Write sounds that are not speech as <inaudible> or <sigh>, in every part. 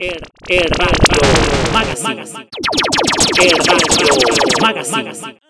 Er, er Radio Magazine. Er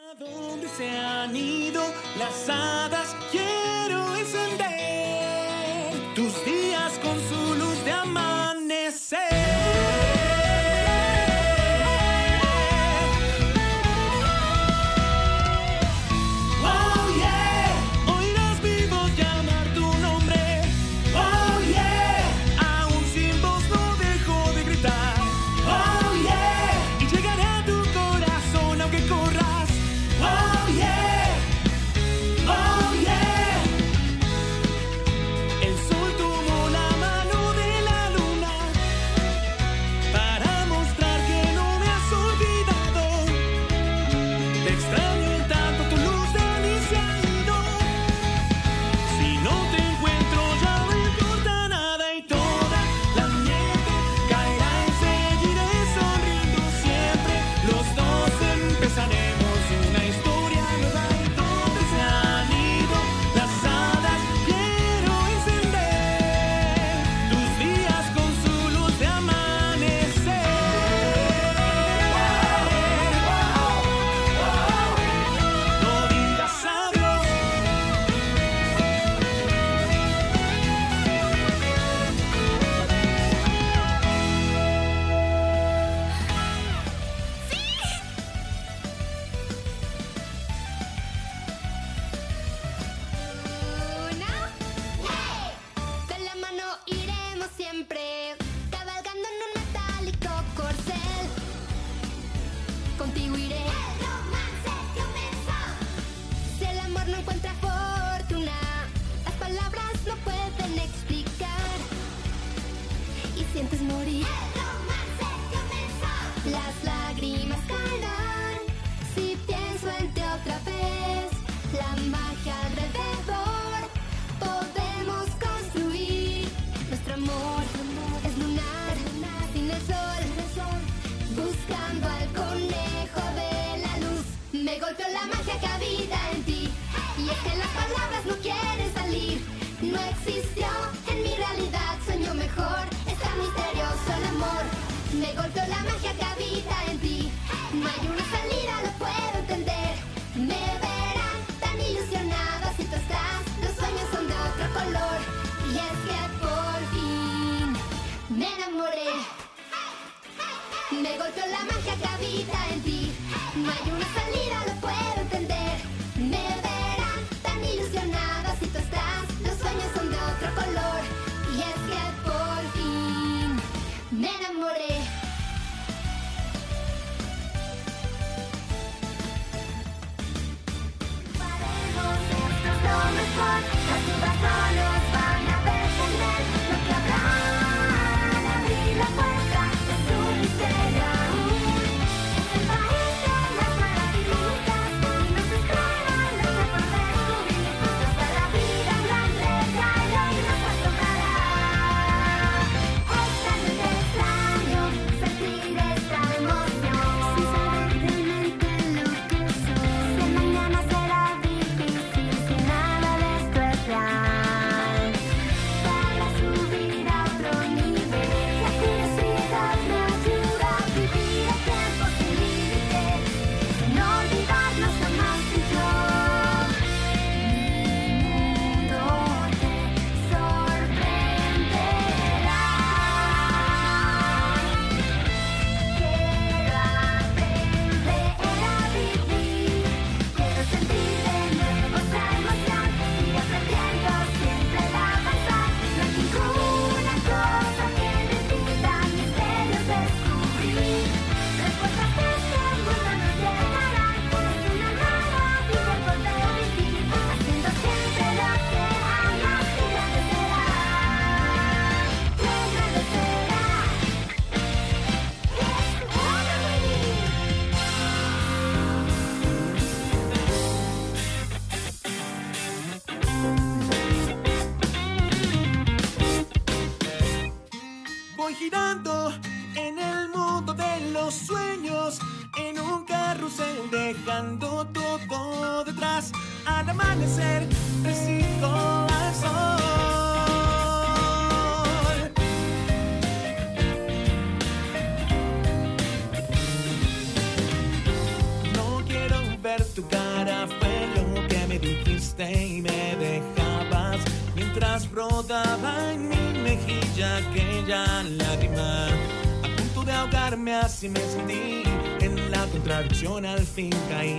contradicción al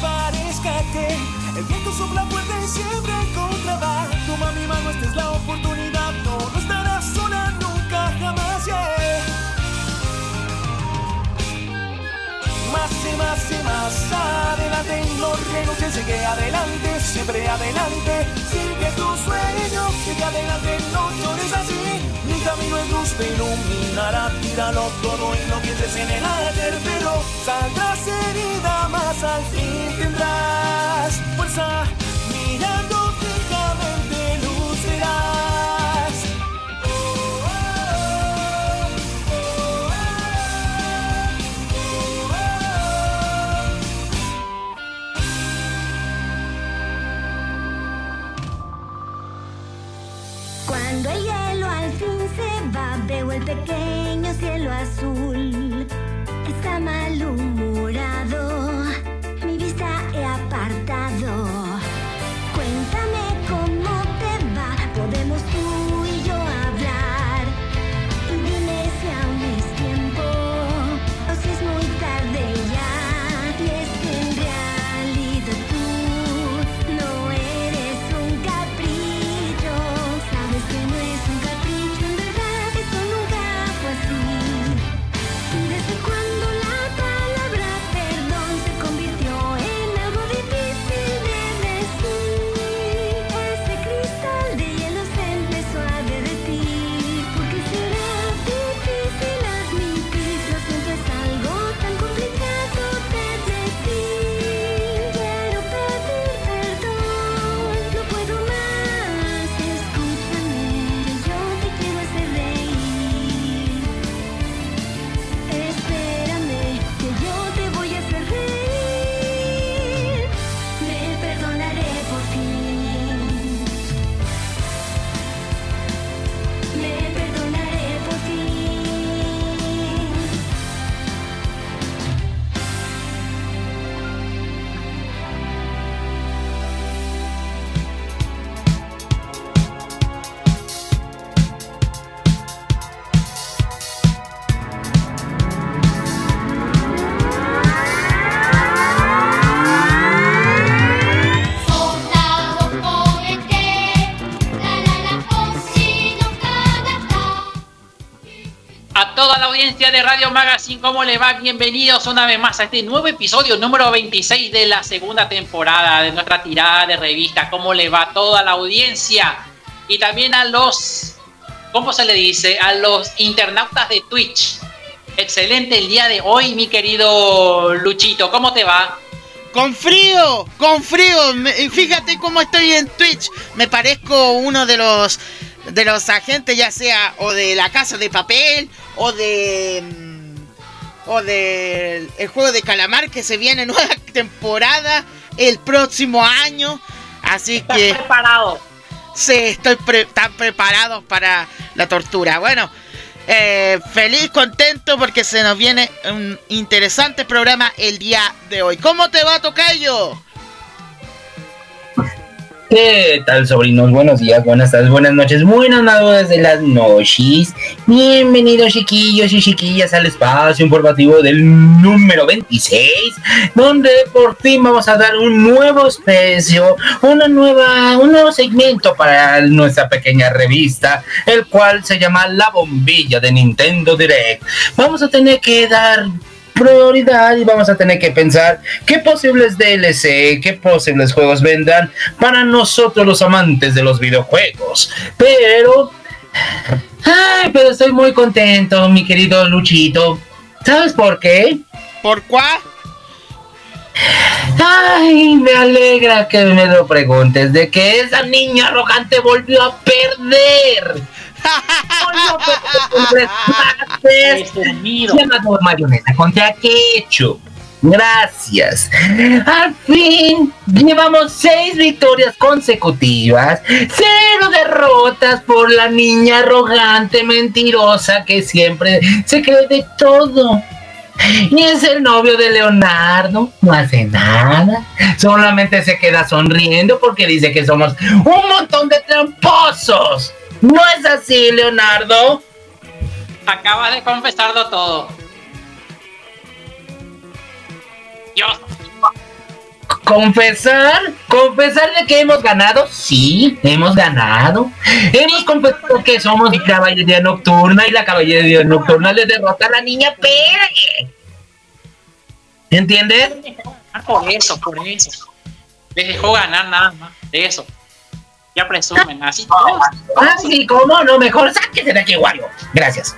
Parezca que el viento sopla fuerte y siempre en Toma mi mano, esta es la oportunidad. No, no estarás sola nunca, jamás, yeah. Más y más y más adelante No renuncies, sigue adelante, siempre adelante. Sigue tu sueño, sigue adelante, no llores así. Mi camino es luz, te iluminará Tíralo todo y no pienses en el ayer saldrás herida, más al fin tendrás fuerza Radio Magazine, ¿cómo le va? Bienvenidos una vez más a este nuevo episodio número 26 de la segunda temporada de nuestra tirada de revista. ¿Cómo le va a toda la audiencia? Y también a los, ¿cómo se le dice? A los internautas de Twitch. Excelente el día de hoy, mi querido Luchito. ¿Cómo te va? Con frío, con frío. Fíjate cómo estoy en Twitch. Me parezco uno de los de los agentes, ya sea o de la casa de papel o de mm, o de el juego de calamar que se viene nueva <laughs> temporada el próximo año. Así ¿Estás que preparado? Sí, estoy pre- tan preparados para la tortura. Bueno, eh, feliz, contento porque se nos viene un interesante programa el día de hoy. ¿Cómo te va, Tocayo? ¿Qué tal, sobrinos? Buenos días, buenas tardes, buenas noches, buenas noches de las noches. Bienvenidos, chiquillos y chiquillas, al espacio informativo del número 26, donde por fin vamos a dar un nuevo espacio, una nueva, un nuevo segmento para nuestra pequeña revista, el cual se llama La Bombilla de Nintendo Direct. Vamos a tener que dar prioridad y vamos a tener que pensar qué posibles DLC, qué posibles juegos vendan para nosotros los amantes de los videojuegos. Pero... Ay, pero estoy muy contento, mi querido Luchito. ¿Sabes por qué? ¿Por cuál? Ay, me alegra que me lo preguntes, de que esa niña arrogante volvió a perder. Senador <laughs> mayonesa contra ketchup. Gracias. Al fin, llevamos seis victorias consecutivas, cero derrotas por la niña arrogante, mentirosa que siempre se cree de todo. Y es el novio de Leonardo, no hace nada, solamente se queda sonriendo porque dice que somos un montón de tramposos. ¿No es así, Leonardo? Acabas de confesarlo todo. Dios, Confesar, confesar de que hemos ganado, sí, hemos ganado. Hemos confesado que somos caballería nocturna y la caballería nocturna le derrota a la niña Pérez. ¿Entiendes? por eso, por eso. Les dejó ganar nada más de eso. Ya presumen, así todos. Ah, sí, cómo no, mejor sáquese de aquí, Wario. Gracias.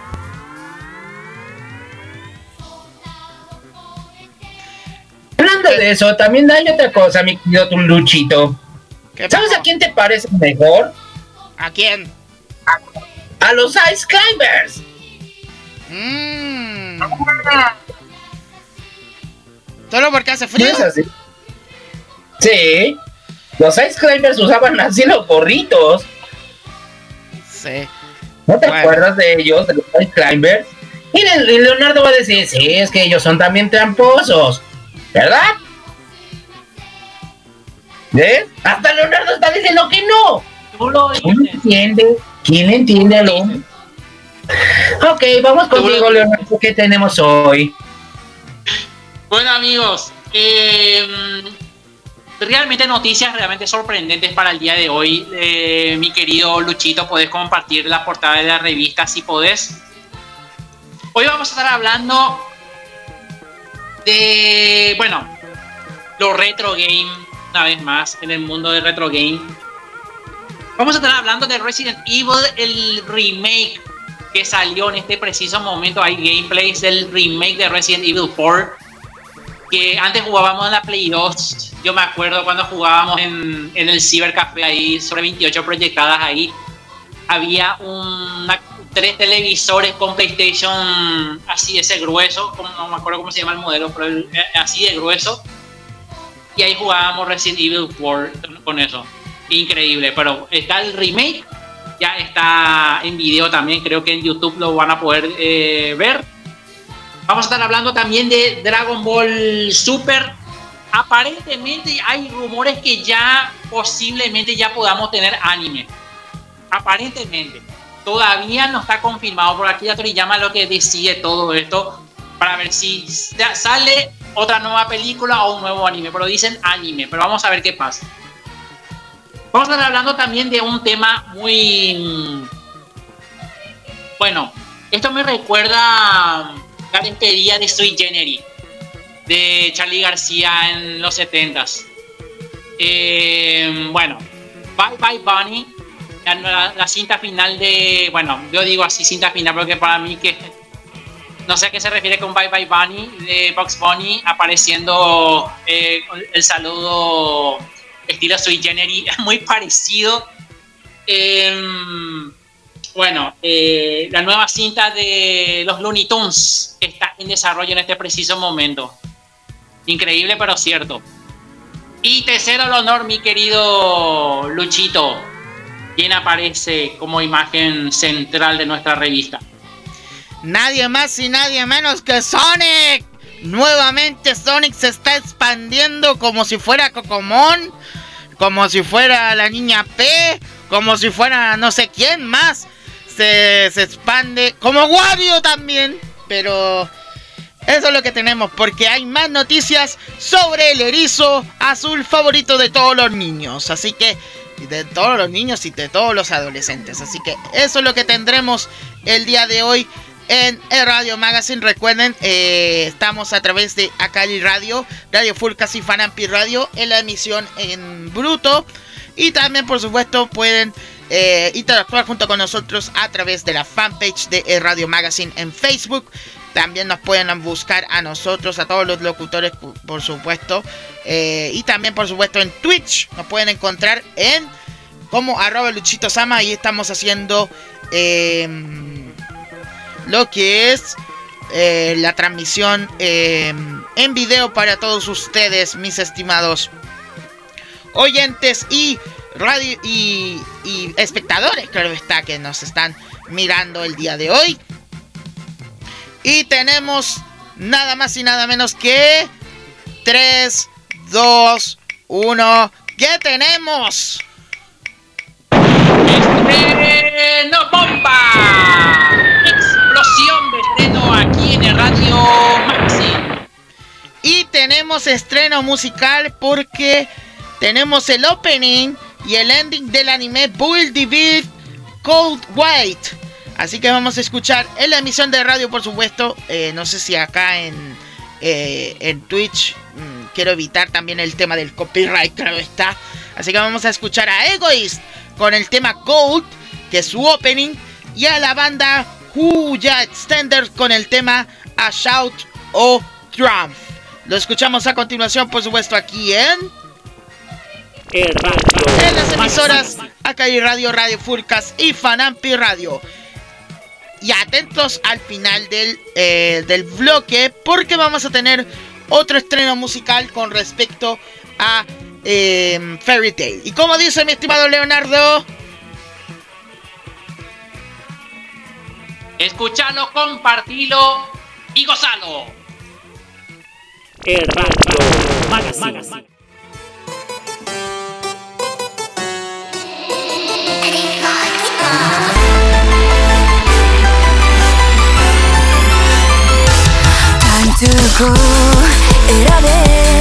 Hablando de eso, también hay otra cosa, mi querido Luchito. ¿Qué ¿Sabes a quién te parece mejor? ¿A quién? A los Ice Climbers. Mm. ¿Solo porque hace ¿No frío? es así? Sí. Los Ice Climbers usaban así los gorritos. Sí. ¿No te Bueno. acuerdas de ellos, de los Ice Climbers? Y Le- y Leonardo va a decir, sí, es que ellos son también tramposos. ¿Verdad? ¿Ves? Hasta Leonardo está diciendo que no. Tú lo ¿Quién dices. entiende? ¿Quién entiende al hombre? Ok, vamos contigo, Leonardo. ¿Qué tenemos hoy? Bueno amigos, eh, realmente noticias realmente sorprendentes para el día de hoy. Eh, mi querido Luchito, podés compartir la portada de la revista si podés. Hoy vamos a estar hablando de, bueno, los retro game, una vez más, en el mundo del retro game. Vamos a estar hablando de Resident Evil, el remake que salió en este preciso momento. Hay gameplays del remake de Resident Evil 4 que antes jugábamos en la Play 2. Yo me acuerdo cuando jugábamos en, en el Cybercafé ahí, sobre 28 proyectadas ahí. Había una, tres televisores con PlayStation así, ese grueso, como, no me acuerdo cómo se llama el modelo, pero el- eh, así de grueso. Y ahí jugábamos Resident Evil 4 con eso. Increíble, pero está el remake, ya está en video también, creo que en YouTube lo van a poder eh, ver. Vamos a estar hablando también de Dragon Ball Super. Aparentemente hay rumores que ya posiblemente ya podamos tener anime. Aparentemente. Todavía no está confirmado por aquí. Ya Toriyama lo que decide todo esto para ver si sale otra nueva película o un nuevo anime. Pero dicen anime. Pero vamos a ver qué pasa. Vamos a estar hablando también de un tema muy... mm, Bueno, esto me recuerda la despedida de Sweet Generis de Charlie García en los 70s. Eh, bueno, Bye Bye Bunny, la, cinta final de. Bueno, yo digo así cinta final porque para mí que. No sé a qué se refiere con Bye Bye Bunny de Box Bunny apareciendo eh, el saludo estilo Sweet Generis, <laughs> muy parecido. Em, bueno, eh, la nueva cinta de los Looney Tunes está en desarrollo en este preciso momento. Increíble, pero cierto. Y tercero el honor, mi querido Luchito. ¿quién aparece como imagen central de nuestra revista? Nadie más y nadie menos que Sonic. Nuevamente Sonic se está expandiendo como si fuera Cocomón, como si fuera la niña P, como si fuera no sé quién más. Se, expande como Wario también, pero eso es lo que tenemos, porque hay más noticias sobre el erizo azul favorito de todos los niños. Así que, de todos los niños y de todos los adolescentes. Así que eso es lo que tendremos el día de hoy en el Radio Magazine. Recuerden, eh, estamos a través de Acali Radio, Radio Fulcas y Fanampi Radio en la emisión en bruto. Y también, por supuesto, pueden eh, interactuar junto con nosotros a través de la fanpage de el Radio Magazine en Facebook. También nos pueden buscar a nosotros, a todos los locutores, por supuesto. Eh, y también, por supuesto, en Twitch. Nos pueden encontrar en como arroba Luchito Sama. Ahí estamos haciendo eh, lo que es eh, la transmisión eh, en video para todos ustedes, mis estimados oyentes y radio y, y espectadores, claro está, que nos están mirando el día de hoy. Y tenemos nada más y nada menos que 3, 2, 1. ¿Qué tenemos? ¡Estreno bomba! Explosión de estreno aquí en el Radio Magazine. Y tenemos estreno musical porque tenemos el opening y el ending del anime Build the Beat Cold White. Así que vamos a escuchar en la emisión de radio, por supuesto. Eh, no sé si acá en, eh, en Twitch mm, quiero evitar también el tema del copyright, <laughs> claro está. Así que vamos a escuchar a Egoist con el tema Gold, que es su opening, y a la banda Huya Extender con el tema A Shout o Triumph. Lo escuchamos a continuación, por supuesto, aquí en. El radio. En las emisoras Acai Radio, Radio Furcas y Fanampi Radio. Y atentos al final del, eh, del bloque porque vamos a tener otro estreno musical con respecto a eh, Fairy Tail. Y como dice mi estimado Leonardo, Escuchalo, compartilo y gozalo. El radio. Magazine. Time to 選べ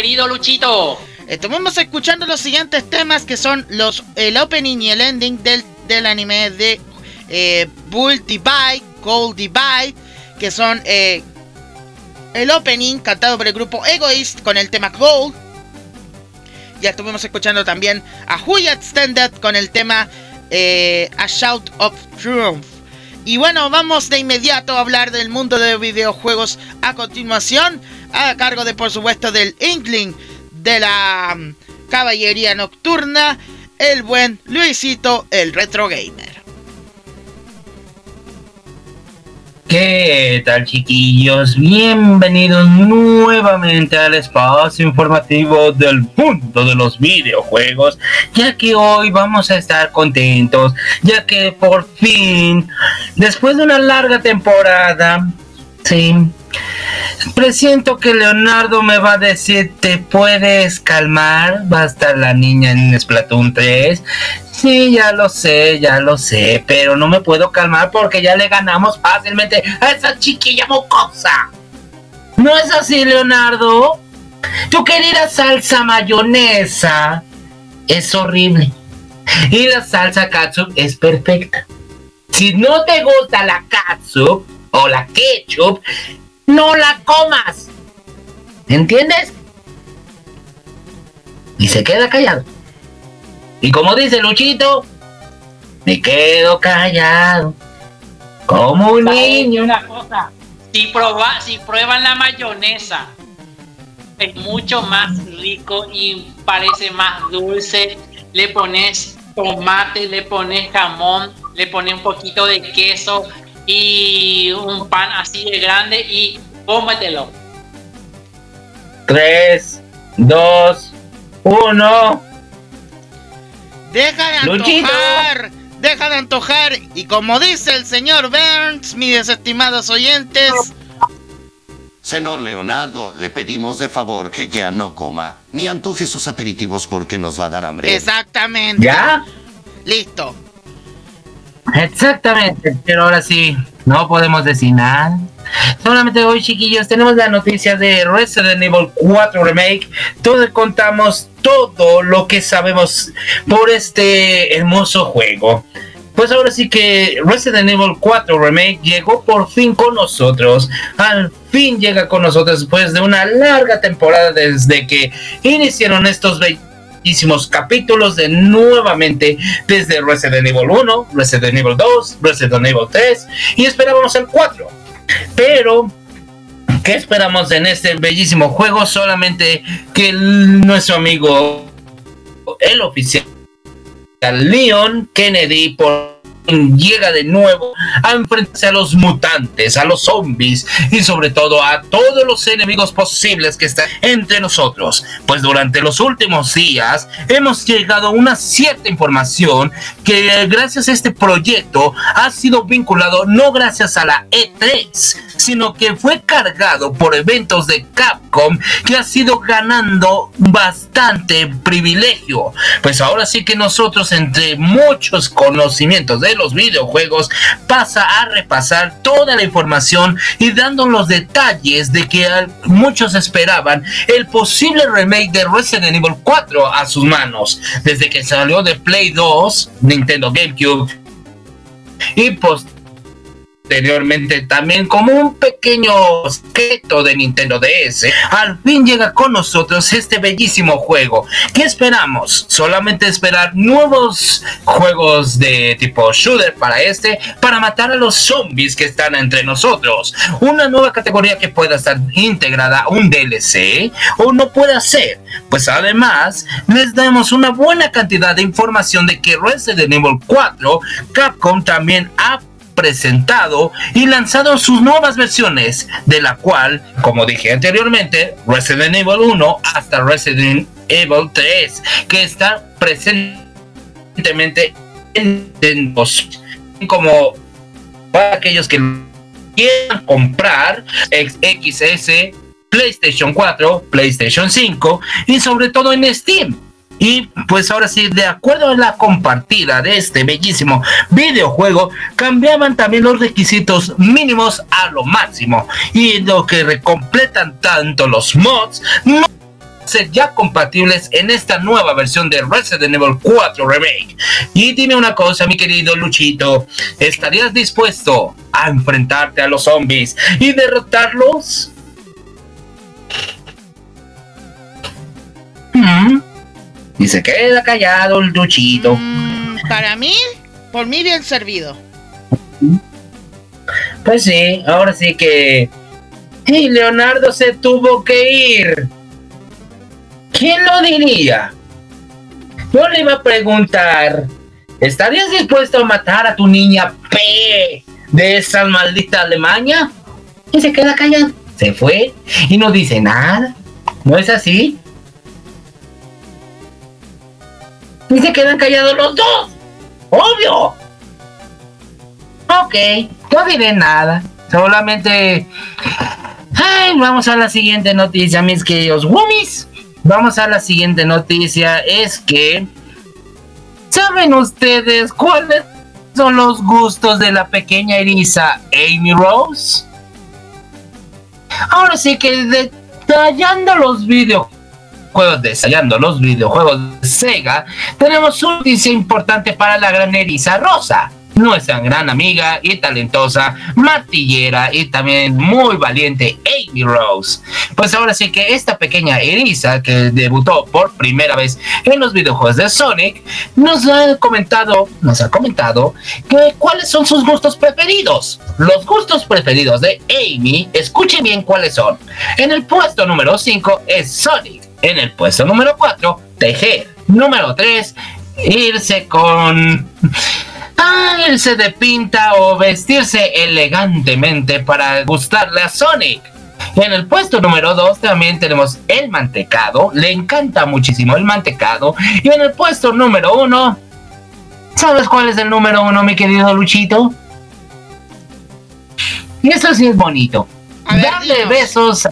querido Luchito. Eh, Estamos escuchando los siguientes temas que son los el opening y el ending del, del anime de eh, Bull Divide, Gold Divide, que son eh, el opening cantado por el grupo Egoist con el tema Gold. Ya estuvimos escuchando también a Huya Extended con el tema eh, A Shout of Triumph. Y bueno, vamos de inmediato a hablar del mundo de videojuegos a continuación a cargo de, por supuesto, del Inkling de la mm, Caballería Nocturna, el buen Luisito, el Retro Gamer. ¿Qué tal chiquillos? Bienvenidos nuevamente al espacio informativo del mundo de los videojuegos, ya que hoy vamos a estar contentos, ya que por fin, después de una larga temporada, sí, Presiento que Leonardo me va a decir, ¿te puedes calmar? Va a estar la niña en Splatoon 3. Sí, ya lo sé, ya lo sé, pero no me puedo calmar porque ya le ganamos fácilmente a esa chiquilla mocosa. ¿No es así, Leonardo? Tu querida salsa mayonesa es horrible. Y la salsa katsup es perfecta. Si no te gusta la katsup o la ketchup, no la comas. ¿Entiendes? Y se queda callado. Y como dice Luchito, me quedo callado. Como un niño. Una cosa, si, proba, si prueban la mayonesa, es mucho más rico y parece más dulce. Le pones tomate, le pones jamón, le pones un poquito de queso, y un pan así de grande y cómetelo. 3, 2, 1. Deja de Luchito. antojar. Deja de antojar. Y como dice el señor Burns, mis estimados oyentes, Señor Leonardo, le pedimos de favor que ya no coma ni antoje sus aperitivos porque nos va a dar hambre. exactamente. ¿Ya? Listo. Exactamente, pero ahora sí, no podemos decir nada. Solamente hoy, chiquillos, tenemos la noticia de Resident Evil 4 Remake, donde contamos todo lo que sabemos por este hermoso juego. Pues ahora sí que Resident Evil 4 Remake llegó por fin con nosotros. Al fin llega con nosotros después de una larga temporada desde que iniciaron estos bellísimos capítulos de nuevamente desde Resident Evil 1, Resident Evil 2, Resident Evil 3 y esperábamos el 4. Pero ¿qué esperamos en este bellísimo juego? Solamente que nuestro amigo el oficial Leon Kennedy por llega de nuevo a enfrentarse a los mutantes, a los zombies y sobre todo a todos los enemigos posibles que están entre nosotros. Pues durante los últimos días hemos llegado a una cierta información que gracias a este proyecto ha sido vinculado no gracias a la E3, sino que fue cargado por eventos de Capcom que ha sido ganando bastante privilegio. Pues ahora sí que nosotros entre muchos conocimientos de los videojuegos pasa a repasar toda la información y dando los detalles de que muchos esperaban el posible remake de Resident Evil 4 a sus manos. Desde que salió de Play 2, Nintendo GameCube y posteriormente también como un pequeño secreto de Nintendo DS, al fin llega con nosotros este bellísimo juego. ¿Qué esperamos? Solamente esperar nuevos juegos de tipo shooter para este, para matar a los zombies que están entre nosotros. Una nueva categoría que pueda estar integrada un DLC o no pueda ser. Pues además, les damos una buena cantidad de información de que Resident Evil 4, Capcom también ha presentado y lanzado sus nuevas versiones, de la cual, como dije anteriormente, Resident Evil 1 hasta Resident Evil 3, que está presentemente en Nintendo como para aquellos que quieran comprar XS, PlayStation 4, PlayStation 5 y sobre todo en Steam. Y pues ahora sí, de acuerdo a la compartida de este bellísimo videojuego, cambiaban también los requisitos mínimos a lo máximo. Y lo que recompletan tanto los mods, no ser ya compatibles en esta nueva versión de Resident Evil 4 Remake. Y dime una cosa, mi querido Luchito, ¿estarías dispuesto a enfrentarte a los zombies y derrotarlos? ¿Mm? Y se queda callado el Luchito. Mm, para mí, por mí bien servido. Pues sí, ahora sí que... Y Leonardo se tuvo que ir. ¿Quién lo diría? Yo le iba a preguntar, ¿estarías dispuesto a matar a tu niña P de esa maldita Alemania? Y se queda callado. Se fue y no dice nada. ¿No es así? Y se quedan callados los dos. Obvio. Ok, no diré nada. Solamente. Ay, vamos a la siguiente noticia, mis queridos Woomies. Vamos a la siguiente noticia. Es que. ¿Saben ustedes cuáles son los gustos de la pequeña Elisa Amy Rose? Ahora sí que detallando los videojuegos, detallando los videojuegos de Sega, tenemos una noticia importante para la gran Elisa Rosa. nuestra gran amiga y talentosa, martillera y también muy valiente Amy Rose. Pues ahora sí que esta pequeña Elisa, que debutó por primera vez en los videojuegos de Sonic, nos ha comentado, nos ha comentado que cuáles son sus gustos preferidos. Los gustos preferidos de Amy, escuchen bien cuáles son. En el puesto número 5 es Sonic. En el puesto número 4, tejer. Número 3, irse con Ah, irse de pinta o vestirse elegantemente para gustarle a Sonic. En el puesto número 2 también tenemos el mantecado. Le encanta muchísimo el mantecado. Y en el puesto número 1, ¿sabes cuál es el número 1, mi querido Luchito? Y eso sí es bonito. Ver, Darle dinos. besos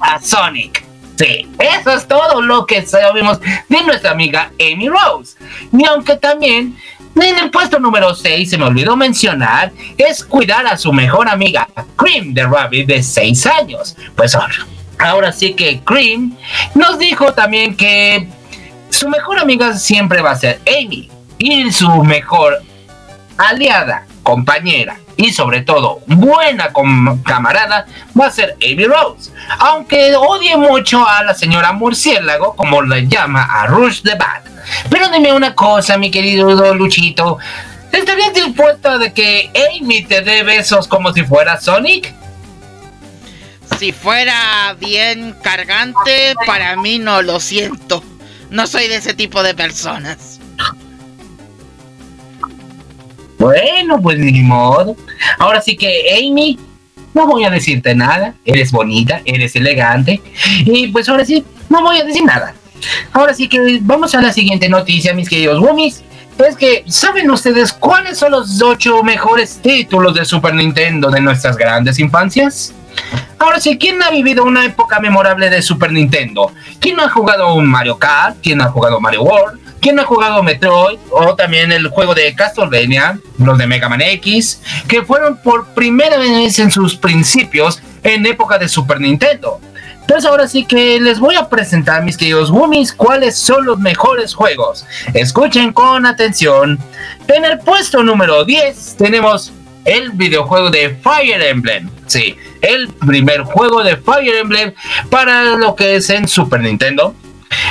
a Sonic. Sí, eso es todo lo que sabemos de nuestra amiga Amy Rose. Y aunque también en el puesto número 6 se me olvidó mencionar, es cuidar a su mejor amiga, Cream the Rabbit de 6 años. Pues ahora, ahora sí que Cream nos dijo también que su mejor amiga siempre va a ser Amy. Y su mejor aliada, compañera y sobre todo buena camarada va a ser Amy Rose. Aunque odie mucho a la señora Murciélago, como le llama a Rush the Bat. Pero dime una cosa, mi querido Luchito. ¿Estarías dispuesto de que Amy te dé besos como si fuera Sonic? Si fuera bien cargante, para mí no lo siento. No soy de ese tipo de personas. Bueno, pues ni modo. Ahora sí que Amy, no voy a decirte nada. Eres bonita, eres elegante. Y pues ahora sí, no voy a decir nada. Ahora sí que vamos a la siguiente noticia, mis queridos Woomies. Es que, ¿saben ustedes cuáles son los ocho mejores títulos de Super Nintendo de nuestras grandes infancias? Ahora sí, ¿quién ha vivido una época memorable de Super Nintendo? ¿Quién ha jugado un Mario Kart? ¿Quién ha jugado Mario World? ¿Quién ha jugado Metroid? O también el juego de Castlevania, los de Mega Man X, que fueron por primera vez en sus principios en época de Super Nintendo. Entonces ahora sí que les voy a presentar, mis queridos Woomies, cuáles son los mejores juegos. Escuchen con atención. En el puesto número 10 tenemos el videojuego de Fire Emblem. Sí, el primer juego de Fire Emblem para lo que es en Super Nintendo.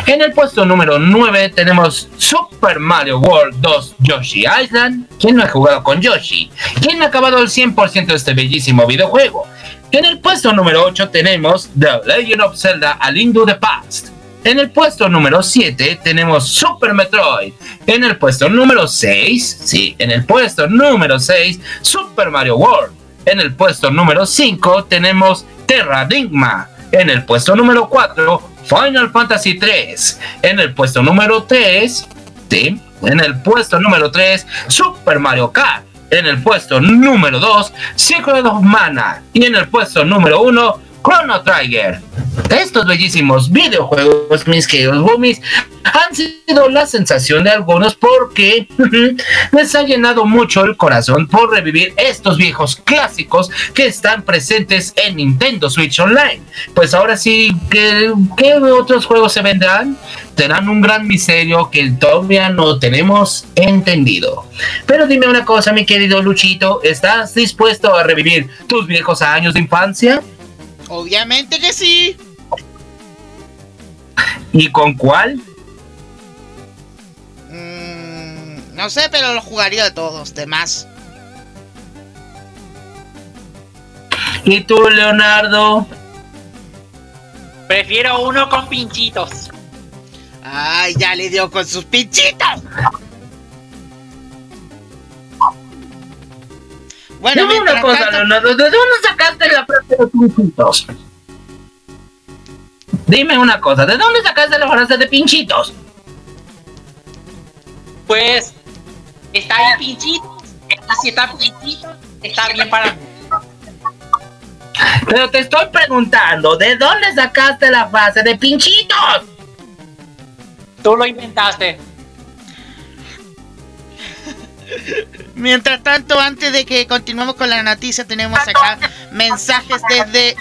En el puesto número 9 tenemos Super Mario World 2 Yoshi Island. ¿Quién no ha jugado con Yoshi? ¿Quién ha acabado el 100% de este bellísimo videojuego? En el puesto número 8 tenemos The Legend of Zelda A Link to the Past. En el puesto número 7 tenemos Super Metroid. En el puesto número 6, sí, en el puesto número 6, Super Mario World. En el puesto número 5 tenemos Terradigma. En el puesto número 4, Final Fantasy 3. En el puesto número 3, sí, en el puesto número 3, Super Mario Kart. En el puesto número 2, Secret of Mana. Y en el puesto número 1, Chrono Trigger. Estos bellísimos videojuegos, mis queridos boomies, han sido la sensación de algunos porque <laughs> les ha llenado mucho el corazón por revivir estos viejos clásicos que están presentes en Nintendo Switch Online. Pues ahora sí, ¿qué, qué otros juegos se vendrán? Serán un gran misterio que todavía no tenemos entendido. Pero dime una cosa, mi querido Luchito, ¿estás dispuesto a revivir tus viejos años de infancia? Obviamente que sí. ¿Y con cuál? Mm, no sé, pero lo jugaría de todos, de más. ¿Y tú, Leonardo? Prefiero uno con pinchitos. Ay, ya le dio con sus pinchitos. Bueno, Dime una cosa, tanto- Leonardo, ¿de dónde sacaste la frase de pinchitos? Dime una cosa, ¿de dónde sacaste la frase de pinchitos? Pues está bien pinchitos. Y si está pinchitos, está bien para mí. Pero te estoy preguntando, ¿de dónde sacaste la frase de pinchitos? Tú lo inventaste. Mientras tanto, antes de que continuemos con la noticia, tenemos acá mensajes desde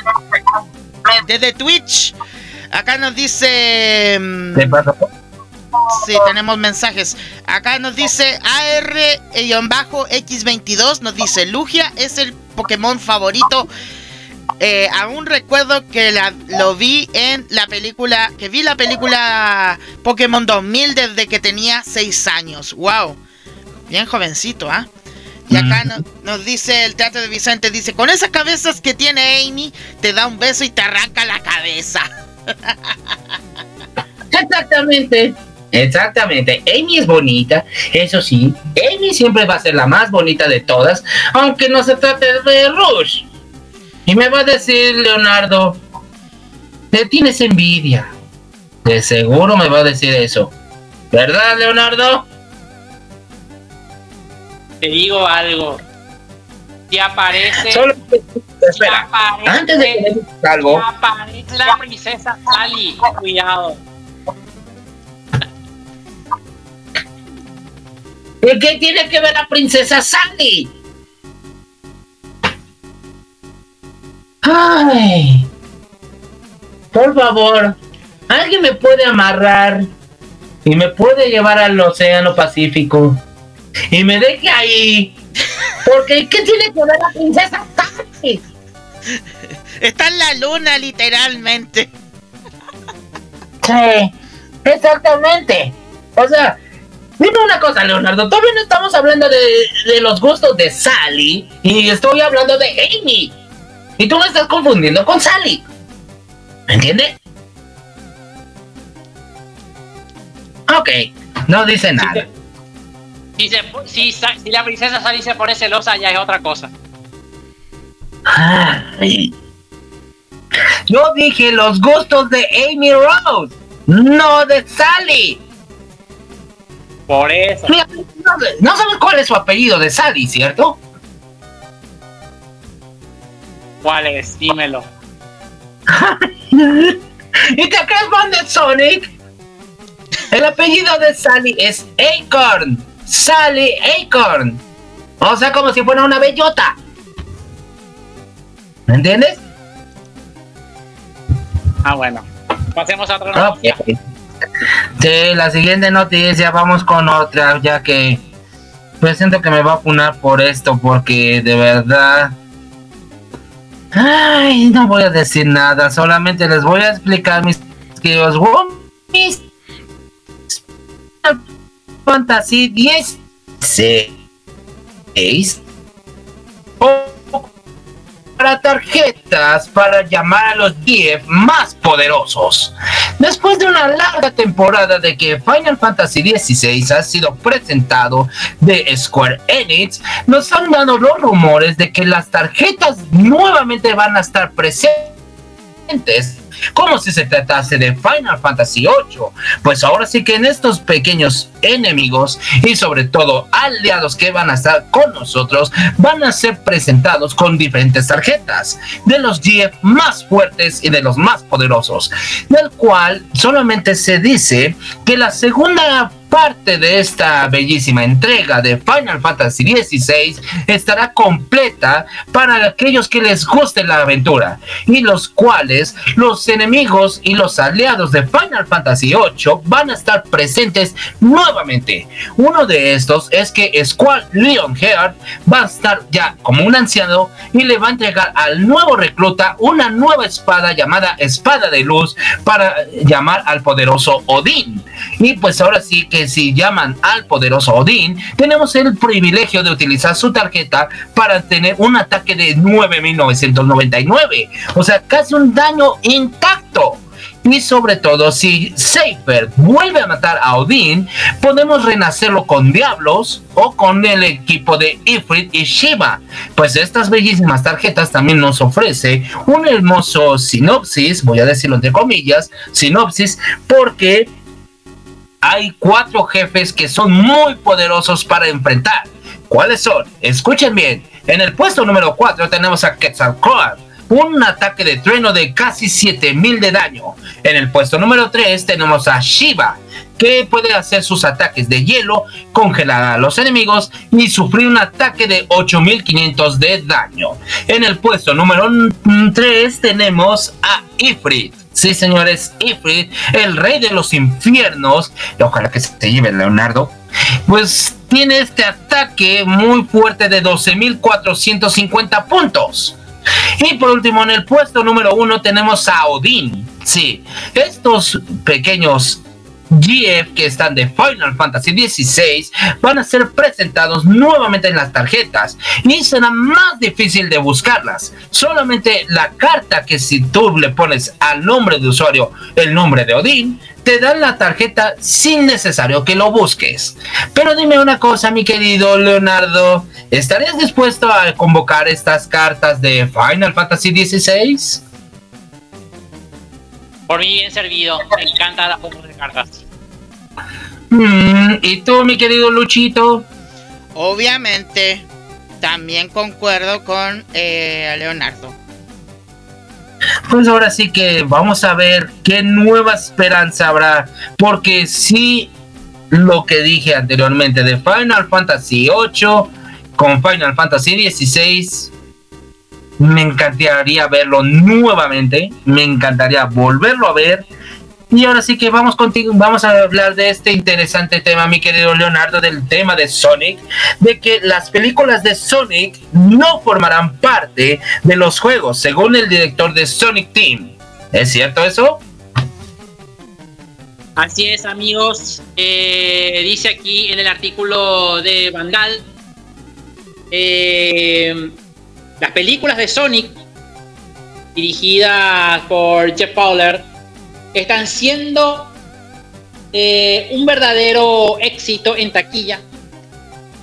desde Twitch. Acá nos dice mm. Sí, tenemos mensajes. Acá nos dice AR-X22, nos dice Lugia es el Pokémon favorito. Eh, aún recuerdo que la- lo vi en la película, que vi la película Pokémon 2000 desde que tenía 6 años. Wow, bien jovencito, ¿ah? Y acá no- nos dice el teatro de Vicente, dice, con esas cabezas que tiene Amy, te da un beso y te arranca la cabeza. <laughs> Exactamente. Exactamente. Amy es bonita, eso sí. Amy siempre va a ser la más bonita de todas, aunque no se trate de Rush. Y me va a decir Leonardo, le tienes envidia. De seguro me va a decir eso. ¿Verdad, Leonardo? Te digo algo. Si aparece. Solo si espera. aparece- Antes de que me algo, aparece la princesa Sally. Cuidado. ¿y qué tiene que ver la princesa Sally? Ay. Por favor, ¿alguien me puede amarrar y me puede llevar al océano Pacífico y me deje ahí? Porque ¿qué tiene que ver la princesa Sally? Está en la luna, literalmente. Sí, exactamente. O sea, dime una cosa, Leonardo. Todavía no estamos hablando de, de los gustos de Sally y estoy hablando de Amy. Y tú lo estás confundiendo con Sally. ¿Me entiendes? Ok, no dice nada. Si, se- si la princesa Sally se pone celosa, ya es otra cosa. Ay. Yo dije los gustos de Amy Rose, no de Sally. Por eso. Mira, no, no sabes cuál es su apellido de Sally, ¿cierto? ¿Cuál es? Dímelo. <laughs> ¿Y te crees de Sonic? El apellido de Sally es Acorn. Sally Acorn. O sea, como si fuera una bellota. ¿Me entiendes? Ah, bueno. Pasemos a otra noticia. Sí, la siguiente noticia, vamos con otra, ya que pues siento que me va a funar por esto, porque de verdad... Ay, no voy a decir nada, solamente les voy a explicar mis queridos Fantasy 16 para tarjetas para llamar a los 10 más poderosos. Después de una larga temporada de que Final Fantasy XVI ha sido presentado de Square Enix, nos han dado los rumores de que las tarjetas nuevamente van a estar presentes como si se tratase de Final Fantasy VIII. Pues ahora sí que en estos pequeños enemigos y sobre todo aliados que van a estar con nosotros van a ser presentados con diferentes tarjetas de los 10 más fuertes y de los más poderosos, del cual solamente se dice que la segunda parte de esta bellísima entrega de Final Fantasy XVI estará completa para aquellos que les guste la aventura y los cuales los enemigos y los aliados de Final Fantasy VIII van a estar presentes nuevamente. Uno de estos es que Squall Leonheart va a estar ya como un anciano y le va a entregar al nuevo recluta una nueva espada llamada Espada de Luz para llamar al poderoso Odín. Y pues ahora sí que si llaman al poderoso Odín, tenemos el privilegio de utilizar su tarjeta para tener un ataque de 9999. O sea, casi un daño intacto. Y sobre todo, si Saber vuelve a matar a Odín, podemos renacerlo con Diablos o con el equipo de Ifrit y Shiva. Pues estas bellísimas tarjetas también nos ofrece un hermoso sinopsis, voy a decirlo entre comillas, sinopsis, porque hay cuatro jefes que son muy poderosos para enfrentar. ¿Cuáles son? Escuchen bien. En el puesto número 4 tenemos a Quetzalcoatl. Un ataque de trueno de casi 7000 de daño. En el puesto número 3 tenemos a Shiva, que puede hacer sus ataques de hielo, congelar a los enemigos y sufrir un ataque de 8500 de daño. En el puesto número 3 tenemos a Ifrit. Sí, señores, Ifrit, el rey de los infiernos, ojalá que se lleve Leonardo, pues tiene este ataque muy fuerte de 12.450 puntos. Y por último, en el puesto número uno tenemos a Odín. Sí, estos pequeños GF que están de Final Fantasy XVI van a ser presentados nuevamente en las tarjetas y será más difícil de buscarlas. Solamente la carta que si tú le pones al nombre de usuario el nombre de Odín, te dan la tarjeta sin necesario que lo busques. Pero dime una cosa, mi querido Leonardo, ¿estarías dispuesto a convocar estas cartas de Final Fantasy XVI? Por mí bien servido. Me encanta la juego de cartas. Mm, ¿Y tú, mi querido Luchito? Obviamente, también concuerdo con eh, Leonardo. Pues ahora sí que vamos a ver qué nueva esperanza habrá. Porque sí, lo que dije anteriormente de Final Fantasy VIII con Final Fantasy XVI, me encantaría verlo nuevamente. Me encantaría volverlo a ver. Y ahora sí que vamos contigo, vamos a hablar de este interesante tema, mi querido Leonardo, del tema de Sonic, de que las películas de Sonic no formarán parte de los juegos, según el director de Sonic Team. ¿Es cierto eso? Así es, amigos. Eh, dice aquí en el artículo de Vandal. eh, las películas de Sonic, dirigidas por Jeff Fowler, están siendo eh, un verdadero éxito en taquilla.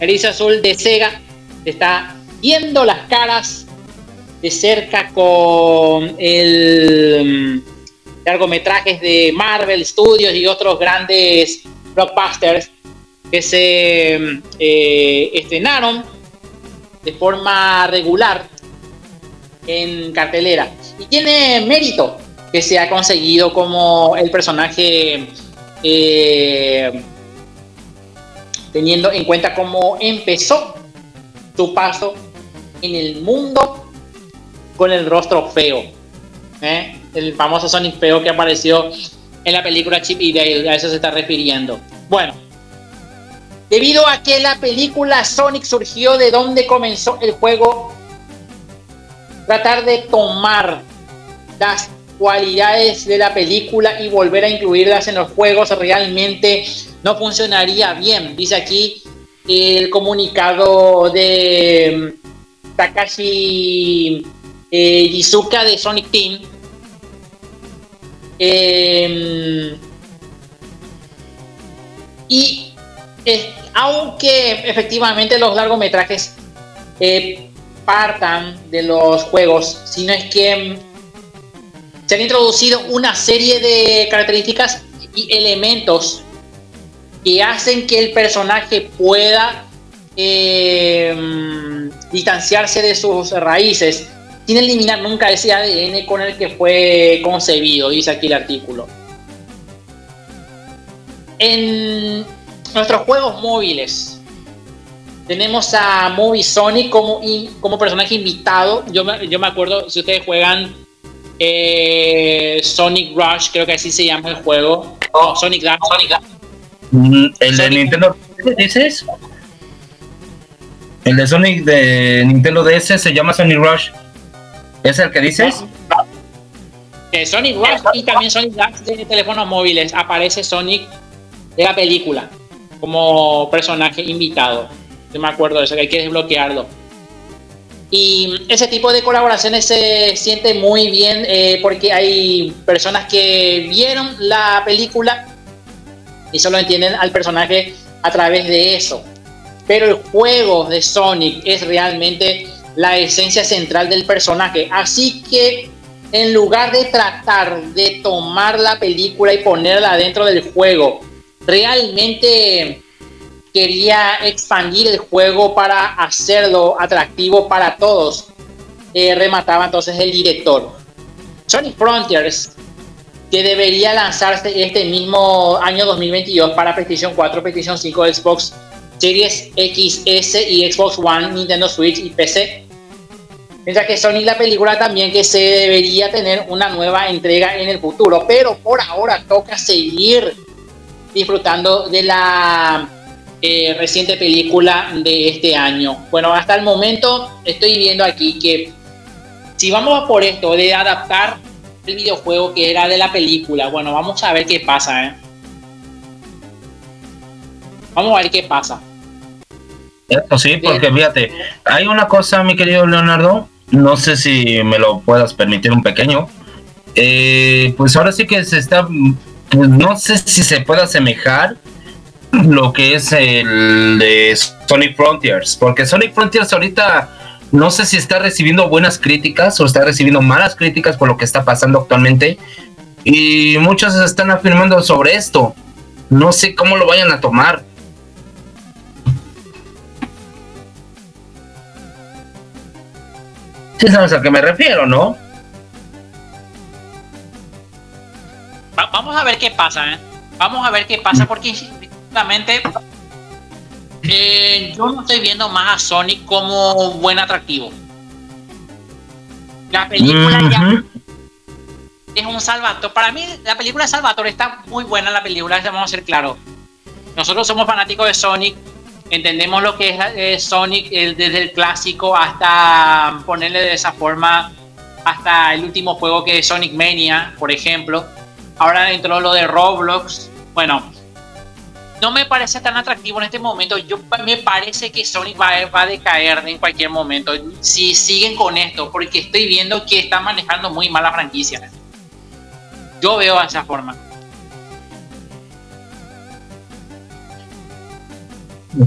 El Azul de Sega se está viendo las caras de cerca con el mm, largometrajes de Marvel Studios y otros grandes blockbusters que se mm, eh, estrenaron de forma regular en cartelera. Y tiene mérito que se ha conseguido como el personaje eh, teniendo en cuenta cómo empezó su paso en el mundo con el rostro feo. ¿eh? El famoso Sonic feo que apareció en la película Chip y Dale, a eso se está refiriendo. Bueno, debido a que la película Sonic surgió de donde comenzó el juego, tratar de tomar las cualidades de la película y volver a incluirlas en los juegos realmente no funcionaría bien. Dice aquí el comunicado de mm, Takashi eh, Yizuka de Sonic Team. Eh, y aunque efectivamente los largometrajes eh, partan de los juegos, si no es que se han introducido una serie de características y elementos que hacen que el personaje pueda eh, distanciarse de sus raíces sin eliminar nunca ese ADN con el que fue concebido, dice aquí el artículo. Nuestros juegos móviles tenemos a Movie Sonic como, in- como personaje invitado. Yo me, yo me acuerdo, si ustedes juegan eh, Sonic Rush, creo que así se llama el juego. No, Sonic Dash. Sonic Dash. Mm, ¿El de Sonic. Nintendo DS dices? El de Sonic de Nintendo DS se llama Sonic Rush. ¿Es el que dices? Eh, Sonic Rush y también Sonic Dash de teléfonos móviles. Aparece Sonic de la película como personaje invitado. Yo me acuerdo de eso, que hay que desbloquearlo. Y ese tipo de colaboraciones se siente muy bien eh, porque hay personas que vieron la película y solo entienden al personaje a través de eso. Pero el juego de Sonic es realmente la esencia central del personaje. Así que en lugar de tratar de tomar la película y ponerla dentro del juego, realmente quería expandir el juego para hacerlo atractivo para todos. eh, remataba entonces el director. Sonic Frontiers, que debería lanzarse este mismo año 2022 para PlayStation 4, PlayStation 5, Xbox Series XS y Xbox One, Nintendo Switch y PC. Mientras que Sonic la película también que se debería tener una nueva entrega en el futuro, pero por ahora toca seguir disfrutando de la eh, reciente película de este año. Bueno, hasta el momento estoy viendo aquí que si vamos a por esto de adaptar el videojuego que era de la película, bueno, vamos a ver qué pasa, ¿eh? Vamos a ver qué pasa. Sí, porque fíjate, hay una cosa, mi querido Leonardo, no sé si me lo puedas permitir un pequeño. Eh, pues ahora sí que se está, no sé si se puede asemejar lo que es el de Sonic Frontiers, porque Sonic Frontiers ahorita no sé si está recibiendo buenas críticas o está recibiendo malas críticas por lo que está pasando actualmente y muchos están afirmando sobre esto. No sé cómo lo vayan a tomar. Sí sabes a qué me refiero, ¿no? Va- vamos a ver qué pasa, ¿eh? Vamos a ver qué pasa porque justamente eh, yo no estoy viendo más a Sonic como buen atractivo. La película ya es un Salvatore. Para mí, la película de Salvatore está muy buena. La película, vamos a ser claros. Nosotros somos fanáticos de Sonic. Entendemos lo que es eh, Sonic desde el clásico hasta ponerle de esa forma hasta el último juego que es Sonic Mania, por ejemplo. Ahora entró lo de Roblox. Bueno, no me parece tan atractivo en este momento. Yo me parece que Sonic va, a- decaer en cualquier momento. Si siguen con esto, porque estoy viendo que están manejando muy mal la franquicia. Yo veo de esa forma.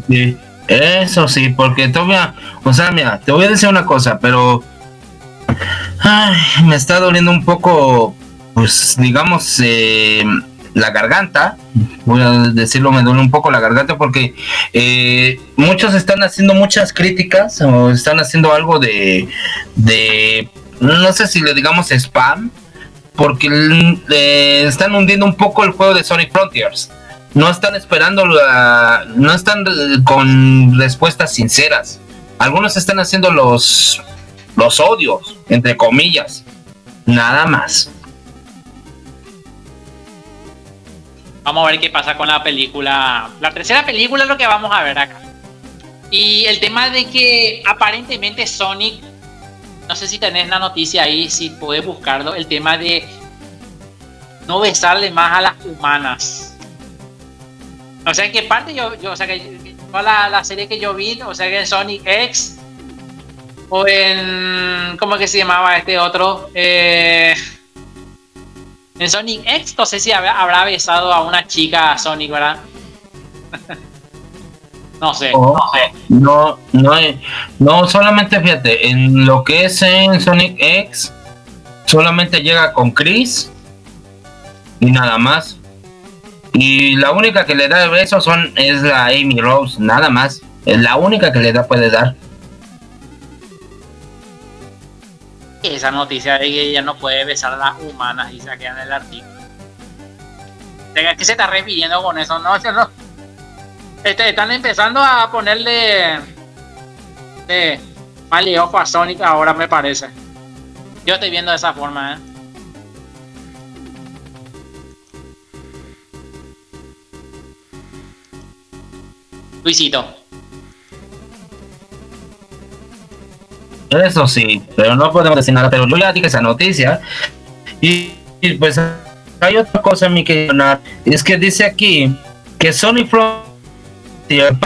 Sí, eso sí, porque todavía, o sea, mira, te voy a decir una cosa, pero ay, me está doliendo un poco, pues digamos, eh, la garganta. Voy a decirlo, me duele un poco la garganta porque eh, muchos están haciendo muchas críticas o están haciendo algo de, de no sé si le digamos spam, porque eh, están hundiendo un poco el juego de Sonic Frontiers no están esperando la, no están eh, con respuestas sinceras. Algunos están haciendo los los odios, entre comillas. Nada más. Vamos a ver qué pasa con la película. La tercera película es lo que vamos a ver acá. Y el tema de que aparentemente Sonic, no sé si tenés la noticia ahí, si puedes buscarlo, el tema de no besarle más a las humanas. O sea, en qué parte yo, yo o sea, que toda la, la serie que yo vi, o sea, que en Sonic X, o en, ¿cómo que se llamaba este otro? Eh, en Sonic X, no sé si habrá, habrá besado a una chica Sonic, ¿verdad? <laughs> no sé, Oh. no sé. No, no, eh, no, solamente fíjate, en lo que es en Sonic X, solamente llega con Chris y nada más. Y la única que le da besos son, es la Amy Rose, nada más. Es la única que le da puede dar. Esa noticia de que ella no puede besar a las humanas y se el artículo. ¿A qué se está refiriendo con eso? No, yo no. Este, están empezando a ponerle de mal ojo a Sonic ahora, me parece. Yo estoy viendo de esa forma, ¿eh? Luisito. Eso sí, pero no podemos decir nada. Pero dije esa noticia. Y, pues hay otra cosa, mi querido Es que dice aquí que Sony Frontier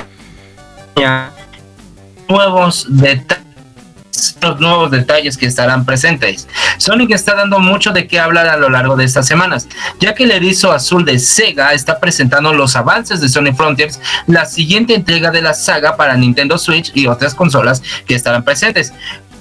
nuevos detalles los nuevos detalles que estarán presentes. Sonic está dando mucho de qué hablar a lo largo de estas semanas, ya que el erizo azul de Sega está presentando los avances de Sonic Frontiers, la siguiente entrega de la saga para Nintendo Switch y otras consolas que estarán presentes.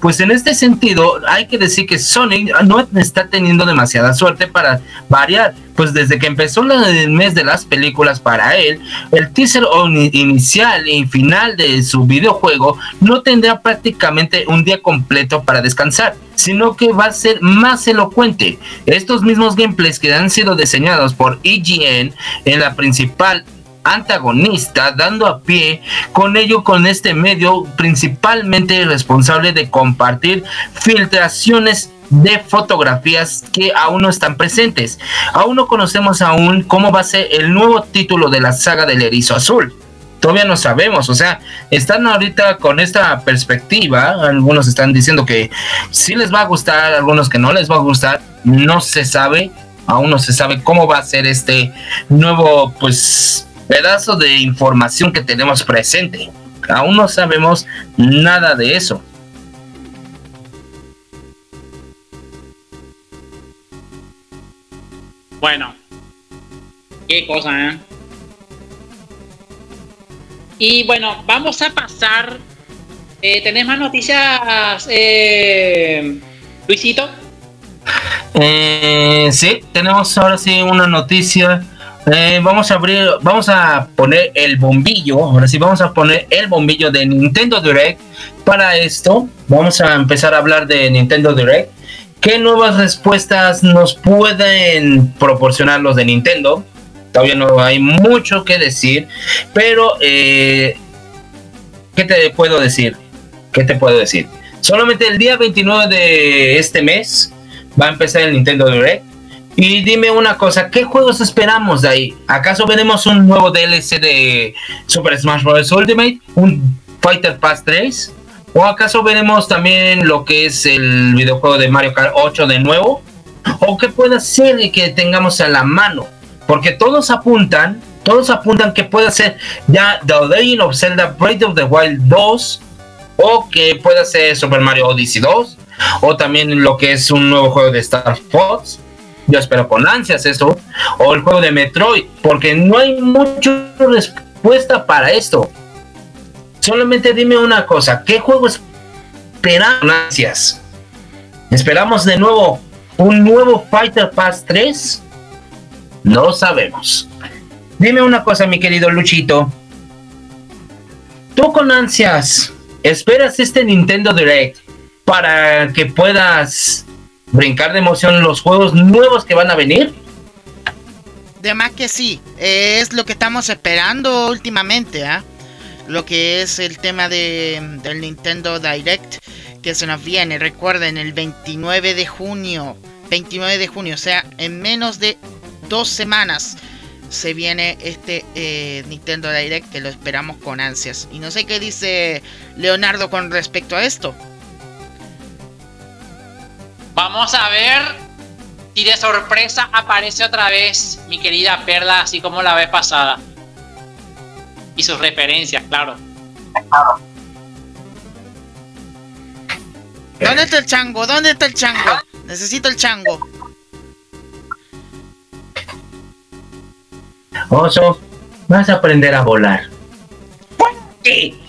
Pues en este sentido hay que decir que Sony no está teniendo demasiada suerte para variar, pues desde que empezó el mes de las películas para él, el teaser inicial y final de su videojuego no tendrá prácticamente un día completo para descansar, sino que va a ser más elocuente. Estos mismos gameplays que han sido diseñados por EGN en la principal antagonista, dando a pie con ello con este medio principalmente responsable de compartir filtraciones de fotografías que aún no están presentes. Aún no conocemos aún cómo va a ser el nuevo título de la saga del erizo azul. Todavía no sabemos, o sea, están ahorita con esta perspectiva, algunos están diciendo que sí les va a gustar, algunos que no les va a gustar, no se sabe, aún no se sabe cómo va a ser este nuevo, pues, pedazo de información que tenemos presente. Aún no sabemos nada de eso. Bueno, qué cosa, ¿eh? Y bueno, vamos a pasar. Eh, ¿Tenés más noticias, eh, Luisito? Eh, sí, tenemos ahora sí una noticia. Eh, vamos a abrir, vamos a poner el bombillo. Ahora sí, vamos a poner el bombillo de Nintendo Direct. Para esto, vamos a empezar a hablar de Nintendo Direct. ¿Qué nuevas respuestas nos pueden proporcionar los de Nintendo? Todavía no hay mucho que decir, pero eh, ¿qué te puedo decir? ¿Qué te puedo decir? Solamente el día 29 de este mes va a empezar el Nintendo Direct. Y dime una cosa, ¿qué juegos esperamos de ahí? ¿Acaso veremos un nuevo DLC de Super Smash Bros. Ultimate? ¿Un Fighter Pass 3? ¿O acaso veremos también lo que es el videojuego de Mario Kart 8 de nuevo? ¿O qué puede ser que tengamos a la mano? Porque todos apuntan, todos apuntan que puede ser ya The Legend of Zelda Breath of the Wild 2 o que pueda ser Super Mario Odyssey 2 o también lo que es un nuevo juego de Star Fox. Yo espero con ansias eso. O el juego de Metroid, porque no hay mucha respuesta para esto. Solamente dime una cosa, ¿qué juego esperamos con ansias? ¿Esperamos de nuevo un nuevo Fighter Pass 3? No sabemos. Dime una cosa, mi querido Luchito. Tú con ansias, ¿esperas este Nintendo Direct para que puedas brincar de emoción los juegos nuevos que van a venir? De más que sí, es lo que estamos esperando últimamente, ¿ah? Lo que es el tema de, del Nintendo Direct que se nos viene. Recuerden, el 29 de junio. 29 de junio, o sea, en menos de dos semanas se viene este eh, Nintendo Direct que lo esperamos con ansias. Y no sé qué dice Leonardo con respecto a esto. Vamos a ver si de sorpresa aparece otra vez mi querida Perla, así como la vez pasada. Y sus referencias, claro. ¿Dónde está el chango? ¿Dónde está el chango? Necesito el chango. Oso, vas a aprender a volar. Sí.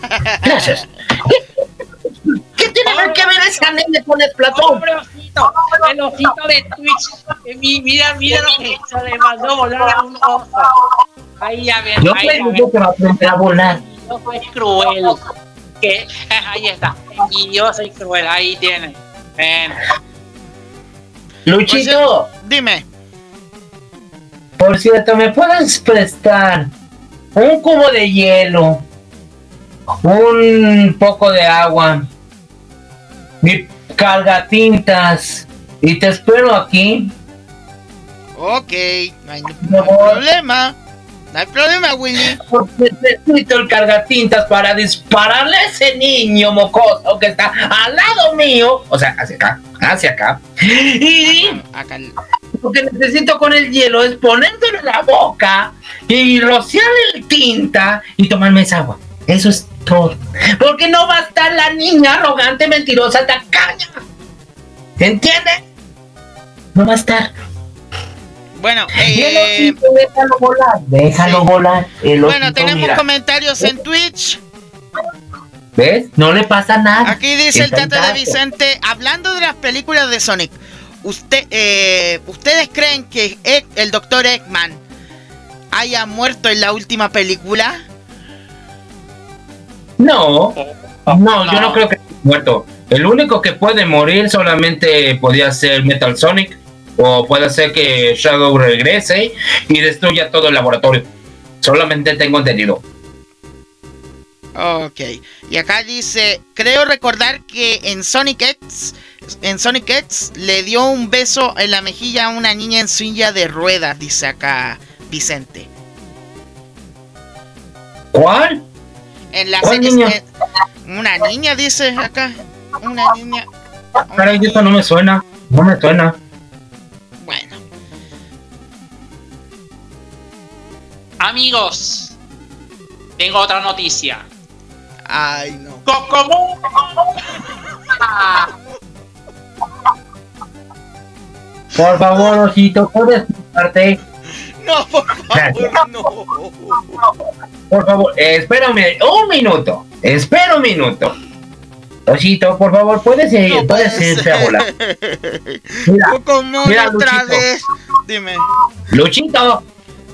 <laughs> Gracias. ¿Qué que ver esa nene con el platón? ¡Hombre, osito! El osito de Twitch. Mi- Mira, mira lo que hizo. Le mandó volar a un oso. Ahí ya ven. Yo creo que va a aprender a volar. Envidioso es cruel. Que, eh, ahí está. Y cruel. Ahí tiene. Ven. Luchito, Dime. por cierto, ¿me puedes prestar un cubo de hielo? Un poco de agua. Mi carga tintas. Y te espero aquí. Ok, no hay, no problema. No hay problema, Willy. Porque necesito el cargatintas para dispararle a ese niño mocoso que está al lado mío. O sea, hacia acá, hacia acá. Y Acá. lo que necesito con el hielo es ponéndole en la boca y rociarle el tinta y tomarme esa agua. Eso es todo. Porque no va a estar la niña arrogante, mentirosa, tacaña. ¿Entiendes? No va a estar. Bueno, el eh, déjalo volar. Déjalo sí. volar. El bueno, osito, tenemos mira. comentarios en Twitch. ¿Ves? No le pasa nada. Aquí dice el Tata de. Vicente, hablando de las películas de Sonic, usted, eh, ¿ustedes creen que Egg- el Dr. Eggman haya muerto en la última película? No, no, yo No. creo que esté muerto. El único que puede morir solamente podría ser Metal Sonic. O puede ser que Shadow regrese y destruya todo el laboratorio. Solamente tengo entendido. Ok. Y acá dice, creo recordar que en Sonic X, en Sonic X le dio un beso en la mejilla a una niña en silla de ruedas, dice acá Vicente. ¿Cuál? En la ¿Cuál serie- niña? en- una niña dice acá, una niña. una Caray, esto no me suena. No me suena. Bueno, Amigos, tengo otra noticia. ay no. Kokomo. Por favor, Osito, ¿puedes explicarte? No, por favor, no. Por favor, espérame un minuto. Espera un minuto. Osito, por favor, puedes, eh, No puedes volar. <laughs> Mira, Pokémon mira, otra Luchito. vez. Dime, Luchito,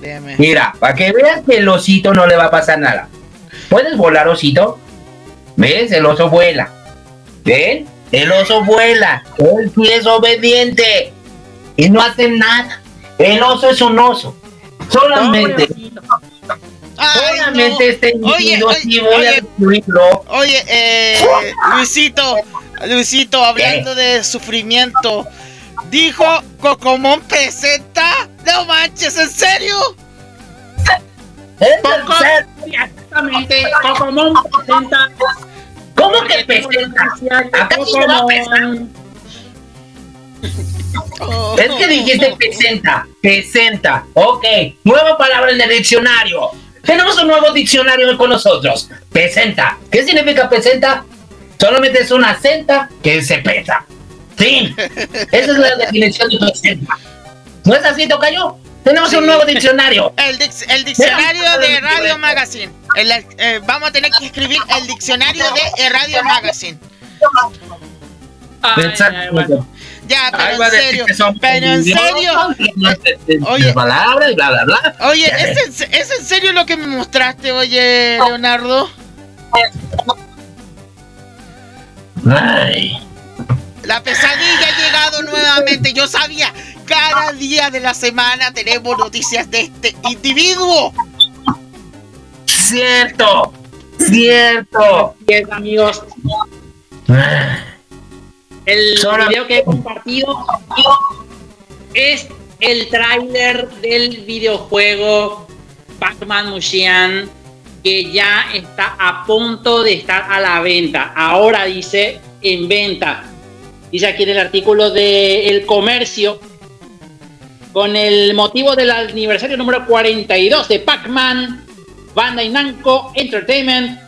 dime. mira, para que veas que el osito no le va a pasar nada. ¿Puedes volar, osito? ¿Ves? El oso vuela. ¿Ven? El oso vuela. Él sí es obediente. Y no hace nada. El oso es un oso. Solamente, Ay, solamente no. este individuo oye, sí voy a oye. destruirlo. Oye, eh, Luisito, Luisito, hablando de sufrimiento, dijo Cocomón presenta. No manches, ¿en serio? Exactamente, Pokémon presenta. ¿Cómo que presenta? Acá sí a prestar. Oh. Es que dijiste presenta, presenta. Ok, nueva palabra en el diccionario. Tenemos un nuevo diccionario con nosotros. Presenta. ¿Qué significa presenta? Solamente es una senta que se pesa. Fin. <laughs> Esa es la definición de presenta. ¿No es así, Tocayo? Tenemos un nuevo diccionario. El, dic- el diccionario de Radio Magazine. El, eh, vamos a tener que escribir el diccionario de Radio Magazine. Ay, ay, bueno. Ya, pero en serio. Pero en serio. Oye. Oye. Palabras y bla, bla, bla. Oye, ¿es en, ¿es en serio lo que me mostraste, oye, Leonardo? Ay. La pesadilla ha llegado nuevamente. Yo sabía, cada día de la semana tenemos noticias de este individuo. Cierto. Cierto. Bien, amigos, el Solo- video que he compartido es el tráiler del videojuego Pac-Man Museum que ya está a punto de estar a la venta. Ahora dice en venta. Dice aquí en el artículo de El Comercio con el motivo del aniversario número 42 de Pac-Man, Bandai Namco Entertainment,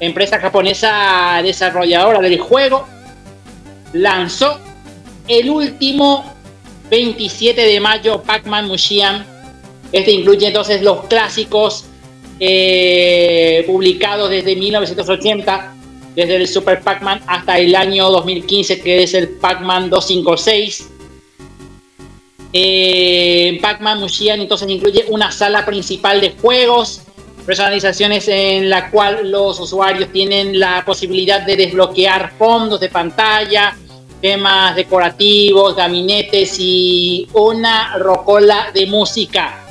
empresa japonesa desarrolladora del juego, lanzó el último 27 de mayo Pac-Man Museum. Este incluye entonces los clásicos eh, publicados desde 1980, desde el Super Pac-Man hasta el año 2015, que es el Pac-Man 256. Eh, Pac-Man Museum entonces incluye una sala principal de juegos, personalizaciones en la cual los usuarios tienen la posibilidad de desbloquear fondos de pantalla, temas decorativos, gabinetes y una rocola de música.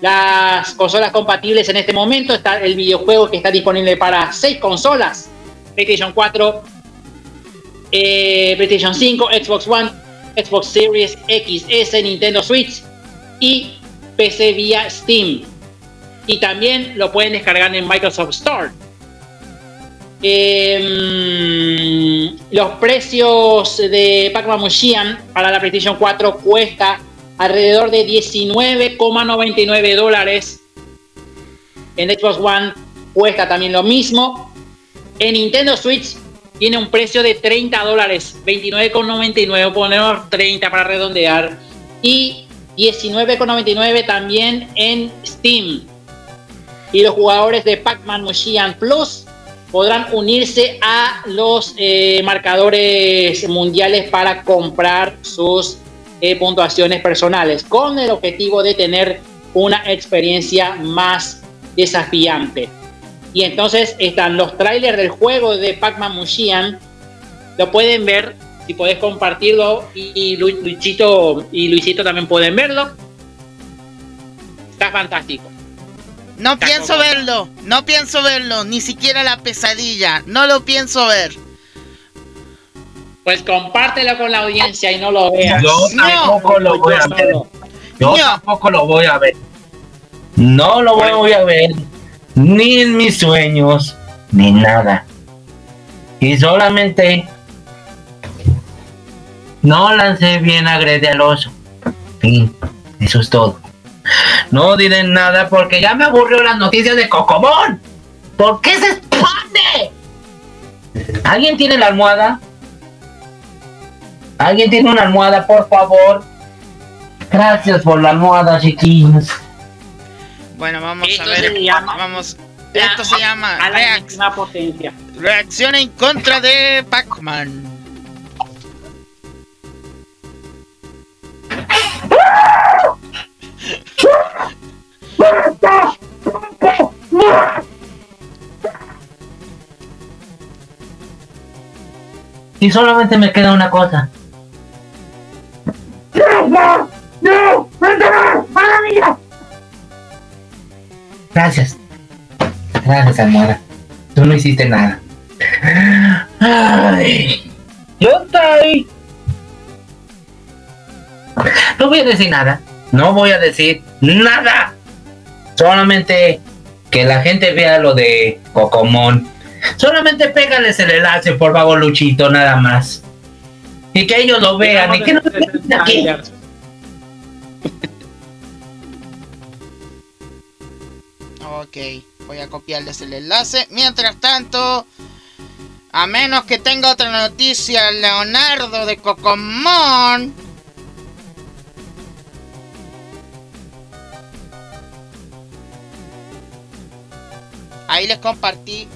Las consolas compatibles en este momento está el videojuego que está disponible para seis consolas: PlayStation 4, eh, PlayStation 5, Xbox One, Xbox Series XS, Nintendo Switch y PC vía Steam. Y también lo pueden descargar en Microsoft Store. Em, los precios de Pac-Man Museum para la PlayStation 4 cuesta alrededor de 19,99 dólares. En Xbox One cuesta también lo mismo. En Nintendo Switch tiene un precio de 30 dólares, 29,99, ponemos 30 para redondear. Y 19,99 también en Steam. Y los jugadores de Pac-Man Museum Plus podrán unirse a los eh, marcadores mundiales para comprar sus eh, puntuaciones personales, con el objetivo de tener una experiencia más desafiante. Y entonces están los trailers del juego de Pac-Man Mushian. Lo pueden ver, si podés compartirlo, y, y Lu- Luisito y Luisito también pueden verlo. Está fantástico. No pienso verlo, no pienso verlo, ni siquiera la pesadilla, no lo pienso ver. Pues compártelo con la audiencia y no lo veas. Yo tampoco lo voy a ver. Yo No. tampoco lo voy a ver. No lo voy a ver. Ni en mis sueños, ni nada. Y solamente no lancé bien a Grede al oso. Fin, eso es todo. No diré nada porque ya me aburrió las noticias de Cocomón. ¿Por qué se expande? ¿Alguien tiene la almohada? ¿Alguien tiene una almohada, por favor? Gracias por la almohada, chiquillos. Bueno, vamos Esto a ver. se llama- Vamos. Esto se llama a la reac- máxima potencia. reacción en contra de Pac-Man. Y solamente me queda una cosa. Gracias. Gracias, almohada. Tú no hiciste nada. Yo estoy. No voy a decir nada. No voy a decir nada. Solamente que la gente vea lo de Cocomón. Solamente pégales el enlace, por favor, Luchito, nada más. Y que ellos lo vean. Y que no vean aquí. Ok, voy a copiarles el enlace. Mientras tanto, a menos que tenga otra noticia, Leonardo de Cocomón. Ahí les compartí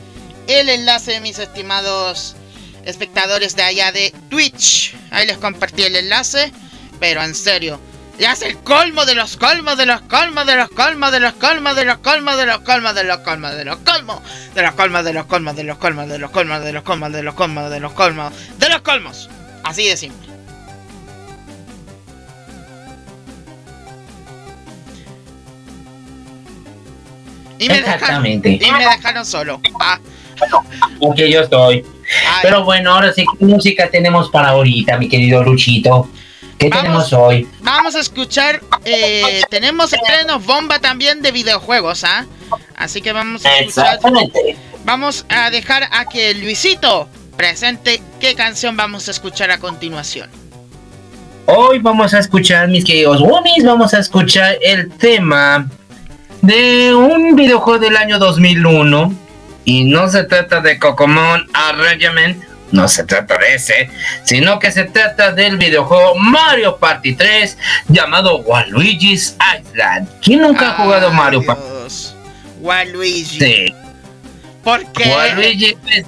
el enlace mis estimados espectadores de allá de Twitch. Ahí les compartí el enlace, pero en serio, ya es el colmo de los colmos, de los colmos, de los colmos, de los colmos, de los colmos, de los colmos, de los colmos, de los colmos, de los colmos, de los colmos, de los colmos, de los colmos, de los colmos, de los colmos, de los colmos, de los colmos. Así de simple. Y me dejaron, Exactamente. y me dejaron solo. Ah, <laughs> Porque yo estoy. ay. Pero bueno, ahora sí, ¿qué música tenemos para ahorita, mi querido Luchito? ¿Qué Vamos. tenemos hoy? Vamos a escuchar. eh, tenemos estrenos bomba también de videojuegos, ¿ah? Así que vamos a escuchar. Exactamente. Vamos a dejar a que Luisito presente qué canción vamos a escuchar a continuación. Hoy vamos a escuchar, mis queridos Womies, vamos a escuchar el tema de un videojuego del año 2001. Y no se trata de Cocomon Arrangement, no se trata de ese, sino que se trata del videojuego Mario Party 3 llamado Waluigi's Island. ¿Quién nunca ha jugado Mario Party? Waluigi. Sí. ¿Por qué? Waluigi es-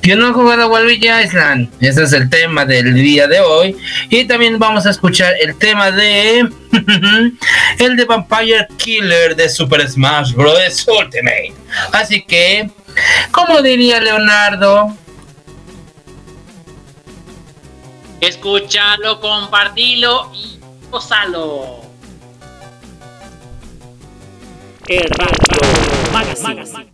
¿Quién no ha jugado a Waluigi Island? Ese es el tema del día de hoy. Y también vamos a escuchar el tema de. <laughs> el de Vampire Killer de Super Smash Bros. Ultimate. Así que, como diría Leonardo, Escúchalo, compartilo y gozalo. El Radio Magazine.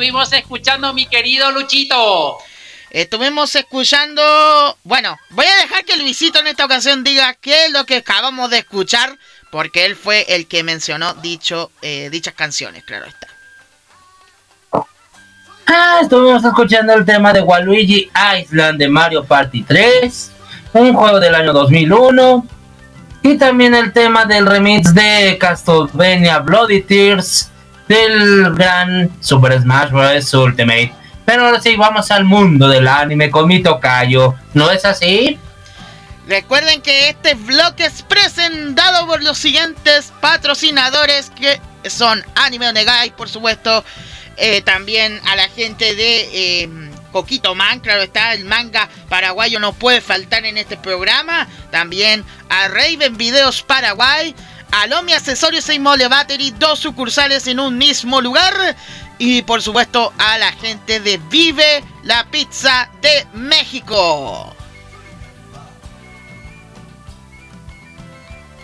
Estuvimos escuchando, mi querido Luchito? Estuvimos escuchando. Bueno, voy a dejar que Luisito en esta ocasión diga qué es lo que acabamos de escuchar, porque él fue el que mencionó dicho, eh, dichas canciones, claro está. Ah, estuvimos escuchando el tema de Waluigi Island de Mario Party 3, un juego del año 2001, y también el tema del remix de Castlevania Bloody Tears del gran Super Smash Bros. Ultimate. Pero ahora sí, vamos al mundo del anime con mi tocayo. ¿No es así? Recuerden que este bloque es presentado por los siguientes patrocinadores que son Anime Onegai, por supuesto, eh, también a la gente de eh, Coquito Man, claro está, el manga paraguayo no puede faltar en este programa, también a Raven Videos Paraguay, a Lomi Accesorios y Mole Battery, dos sucursales en un mismo lugar. Y por supuesto a la gente de Vive la Pizza de México.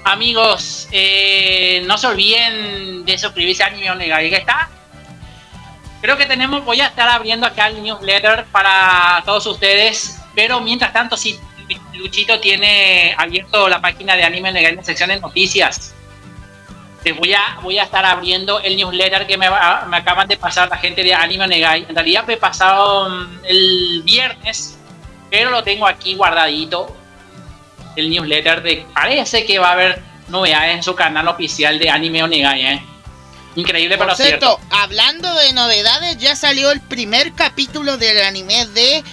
Amigos, eh, no se olviden de suscribirse a Anime Onega. ¿Y qué está? Creo que tenemos, voy a estar abriendo acá el newsletter para todos ustedes. Pero mientras tanto, si Luchito tiene abierto la página de Anime Onega en la sección de noticias. Les voy a, voy a estar abriendo el newsletter que me, me acaban de pasar la gente de Anime Negai. En realidad me pasado mm, el viernes, pero lo tengo aquí guardadito. El newsletter de. Parece que va a haber novedades en su canal oficial de Anime Onegai, ¿eh? Increíble, pero Por cierto. cierto, hablando de novedades, ya salió el primer capítulo del anime de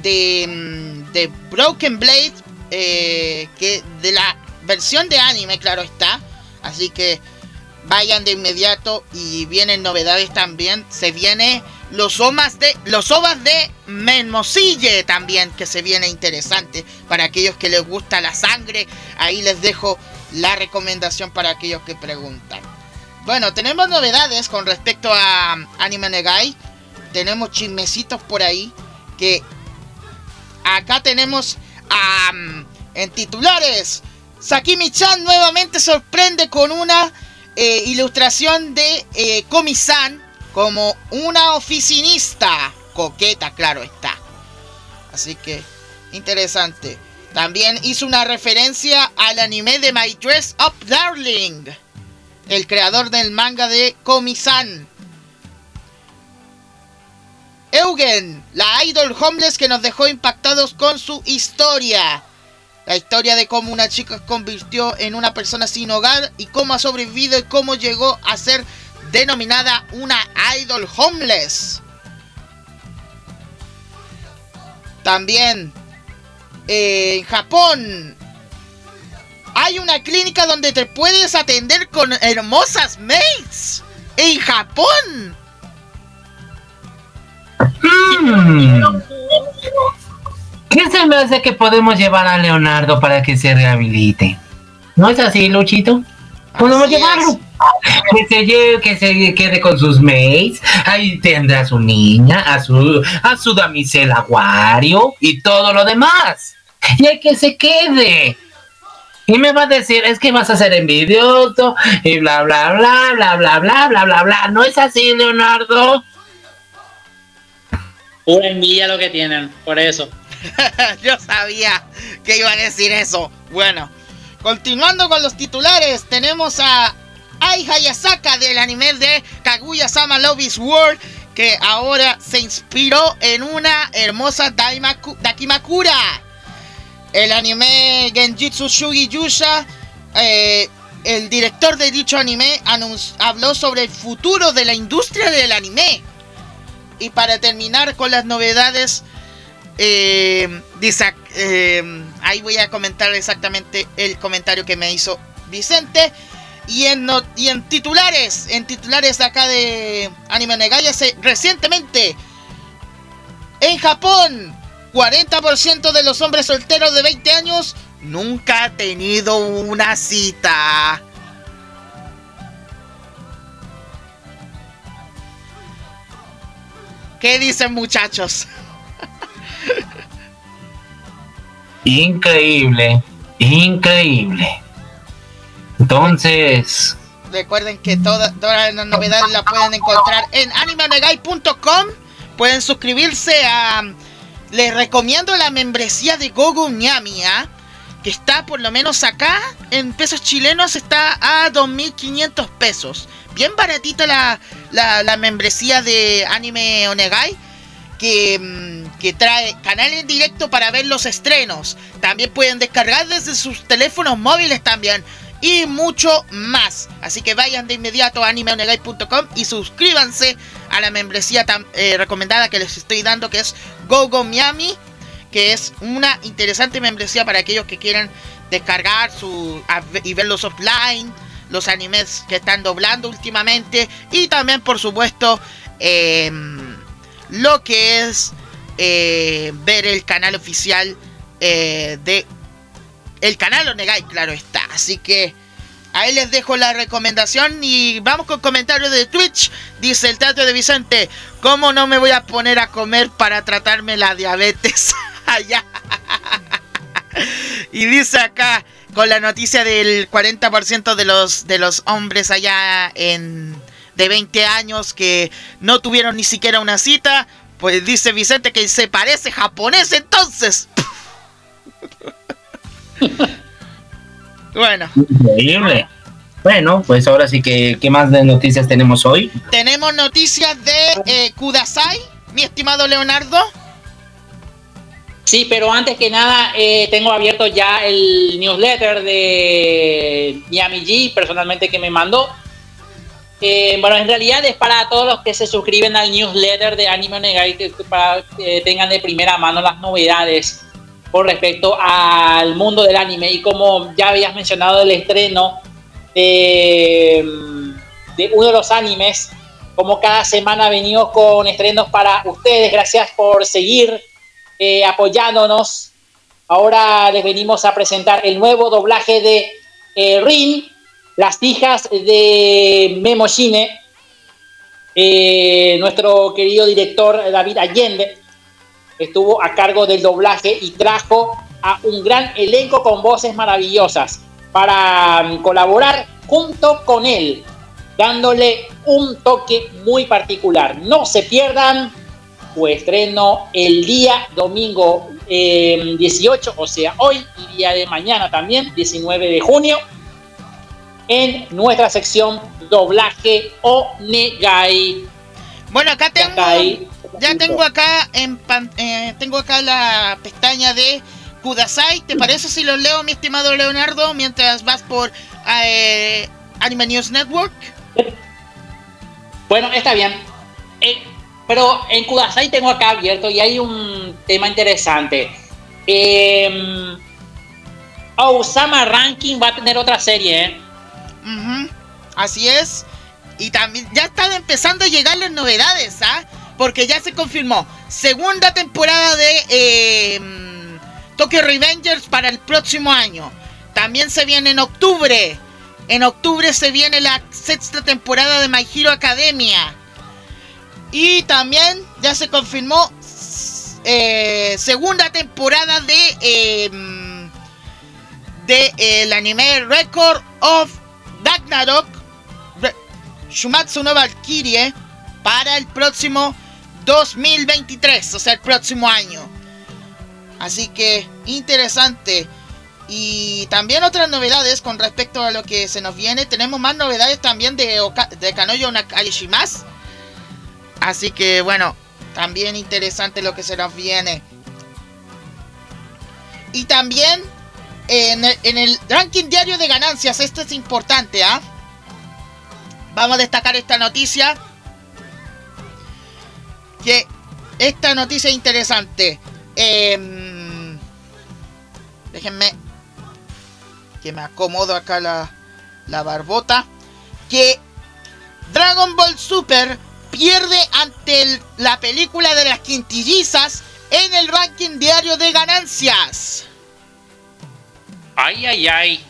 de, mm, de Broken Blade, eh, que de la versión de anime, claro está. Así que vayan de inmediato y vienen novedades también. Se viene los omas de los ovas de Menmosille también que se viene interesante para aquellos que les gusta la sangre. Ahí les dejo la recomendación para aquellos que preguntan. Bueno, tenemos novedades con respecto a Anime Negai. Tenemos chismecitos por ahí. Que acá tenemos mm, en titulares. Sakimi-chan nuevamente sorprende con una eh, ilustración de eh, Komi-san como una oficinista. Coqueta, claro está. Así que, interesante. También hizo una referencia al anime de My Dress Up Darling el creador del manga de Komi-san. Eugen, la idol homeless que nos dejó impactados con su historia. La historia de cómo una chica se convirtió en una persona sin hogar y cómo ha sobrevivido y cómo llegó a ser denominada una idol homeless. También eh, en Japón hay una clínica donde te puedes atender con hermosas maids. En Japón. Hmm. ¿Qué se me hace que podemos llevar a Leonardo para que se rehabilite? ¿No es así, Luchito? Podemos Así llevarlo. Que se lleve, que se quede con sus mates. Ahí tendrá a su niña, a su, a su damisela Wario y todo lo demás. Y hay que se quede. Y me va a decir, es que vas a ser envidioso y bla, bla, bla, bla, bla, bla, bla, bla, bla. ¿No es así, Leonardo? Pura envidia lo que tienen, por eso. <laughs> Yo sabía que iban a decir eso. Bueno, continuando con los titulares, tenemos a Ai Hayasaka del anime de Kaguya-sama Love World, que ahora se inspiró en una hermosa Daimaku- Dakimakura. El anime Genjitsu Shugi Yusha, eh, el director de dicho anime, habló sobre el futuro de la industria del anime. Y para terminar con las novedades, eh, eh, ahí voy a comentar exactamente el comentario que me hizo Vicente. Y en, no- y en titulares, en titulares acá de Anime Negaya, recientemente en Japón, 40% de los hombres solteros de 20 años nunca ha tenido una cita. ¿Qué dicen muchachos? Increíble, increíble. Entonces, Recuerden que toda- todas las novedades las pueden encontrar en animeonegai.com. Pueden suscribirse a... Les recomiendo la membresía de Gogo Nyami, ¿ah? que está por lo menos acá en pesos chilenos está a 2.500 pesos. Bien baratita la, la, la membresía de Anime Onegai. Que, mm, que trae canal en directo para ver los estrenos. También pueden descargar desde sus teléfonos móviles también. Y mucho más. Así que vayan de inmediato a animeonegai.com y suscríbanse a la membresía tam- eh, recomendada que les estoy dando que es GoGo Miami que es una interesante membresía para aquellos que quieran descargar su y ver los offline, los animes que están doblando últimamente y también por supuesto em, lo que es eh, ver el canal oficial eh, de el canal Onegai, claro está. Así que ahí les dejo la recomendación y vamos con comentarios de Twitch. Dice el teatro de Vicente, ¿cómo no me voy a poner a comer para tratarme la diabetes? <laughs> Allá. y dice acá con la noticia del 40% de los de los hombres allá en de 20 años que no tuvieron ni siquiera una cita, pues dice Vicente que se parece japonés entonces. bueno, Increíble. Bueno, pues ahora sí que, ¿qué más de noticias tenemos hoy? tenemos noticias de eh, Kudasai, mi estimado Leonardo. Sí, pero antes que nada, eh, tengo abierto ya el newsletter de Miami G, personalmente que me mandó. Eh, bueno, en realidad es para todos los que se suscriben al newsletter de Anime Onegai, que- que para que tengan de primera mano las novedades con respecto al mundo del anime. Y como ya habías mencionado el estreno de, de uno de los animes, como cada semana venimos con estrenos para ustedes. Gracias por seguir eh, apoyándonos. Ahora les venimos a presentar el nuevo doblaje de eh, Rin, las hijas de Memo Shine. Eh, nuestro querido director David Allende estuvo a cargo del doblaje y trajo a un gran elenco con voces maravillosas para mm, colaborar junto con él, dándole un toque muy particular. No se pierdan su estreno el día domingo eh, 18, o sea, hoy y día de mañana también, 19 de junio, en nuestra sección doblaje o negai. Bueno, acá tengo, ya tengo acá en pan- eh, tengo acá la pestaña de Kudasai. ¿Te parece si lo leo, mi estimado Leonardo, mientras vas por eh, Anime News Network? Bueno, está bien. Eh, pero en Kudasai tengo acá abierto y hay un tema interesante. Eh, Osama Ranking va a tener otra serie, ¿eh? Así es. Y también ya están empezando a llegar las novedades, ¿ah? Porque ya se confirmó. Segunda temporada de mm, Tokyo Revengers para el próximo año. También se viene en octubre. En octubre se viene la sexta temporada de My Hero Academia. Y también ya se confirmó eh, segunda temporada de mm, de eh, el anime Record of Ragnarok Shumatsu no Valkyrie para el próximo 2023, o sea, el próximo año. Así que interesante. Y también otras novedades con respecto a lo que se nos viene. Tenemos más novedades también de, de Kanoyo. Así que bueno, también interesante lo que se nos viene. Y también en el, ranking diario de ganancias, esto es importante, ¿ah? Vamos a destacar esta noticia. Que esta noticia es interesante. Em, déjenme que me acomodo acá la, la barbota. Que Dragon Ball Super pierde ante la película de las quintillizas en el ranking diario de ganancias. Ay, ay, ay.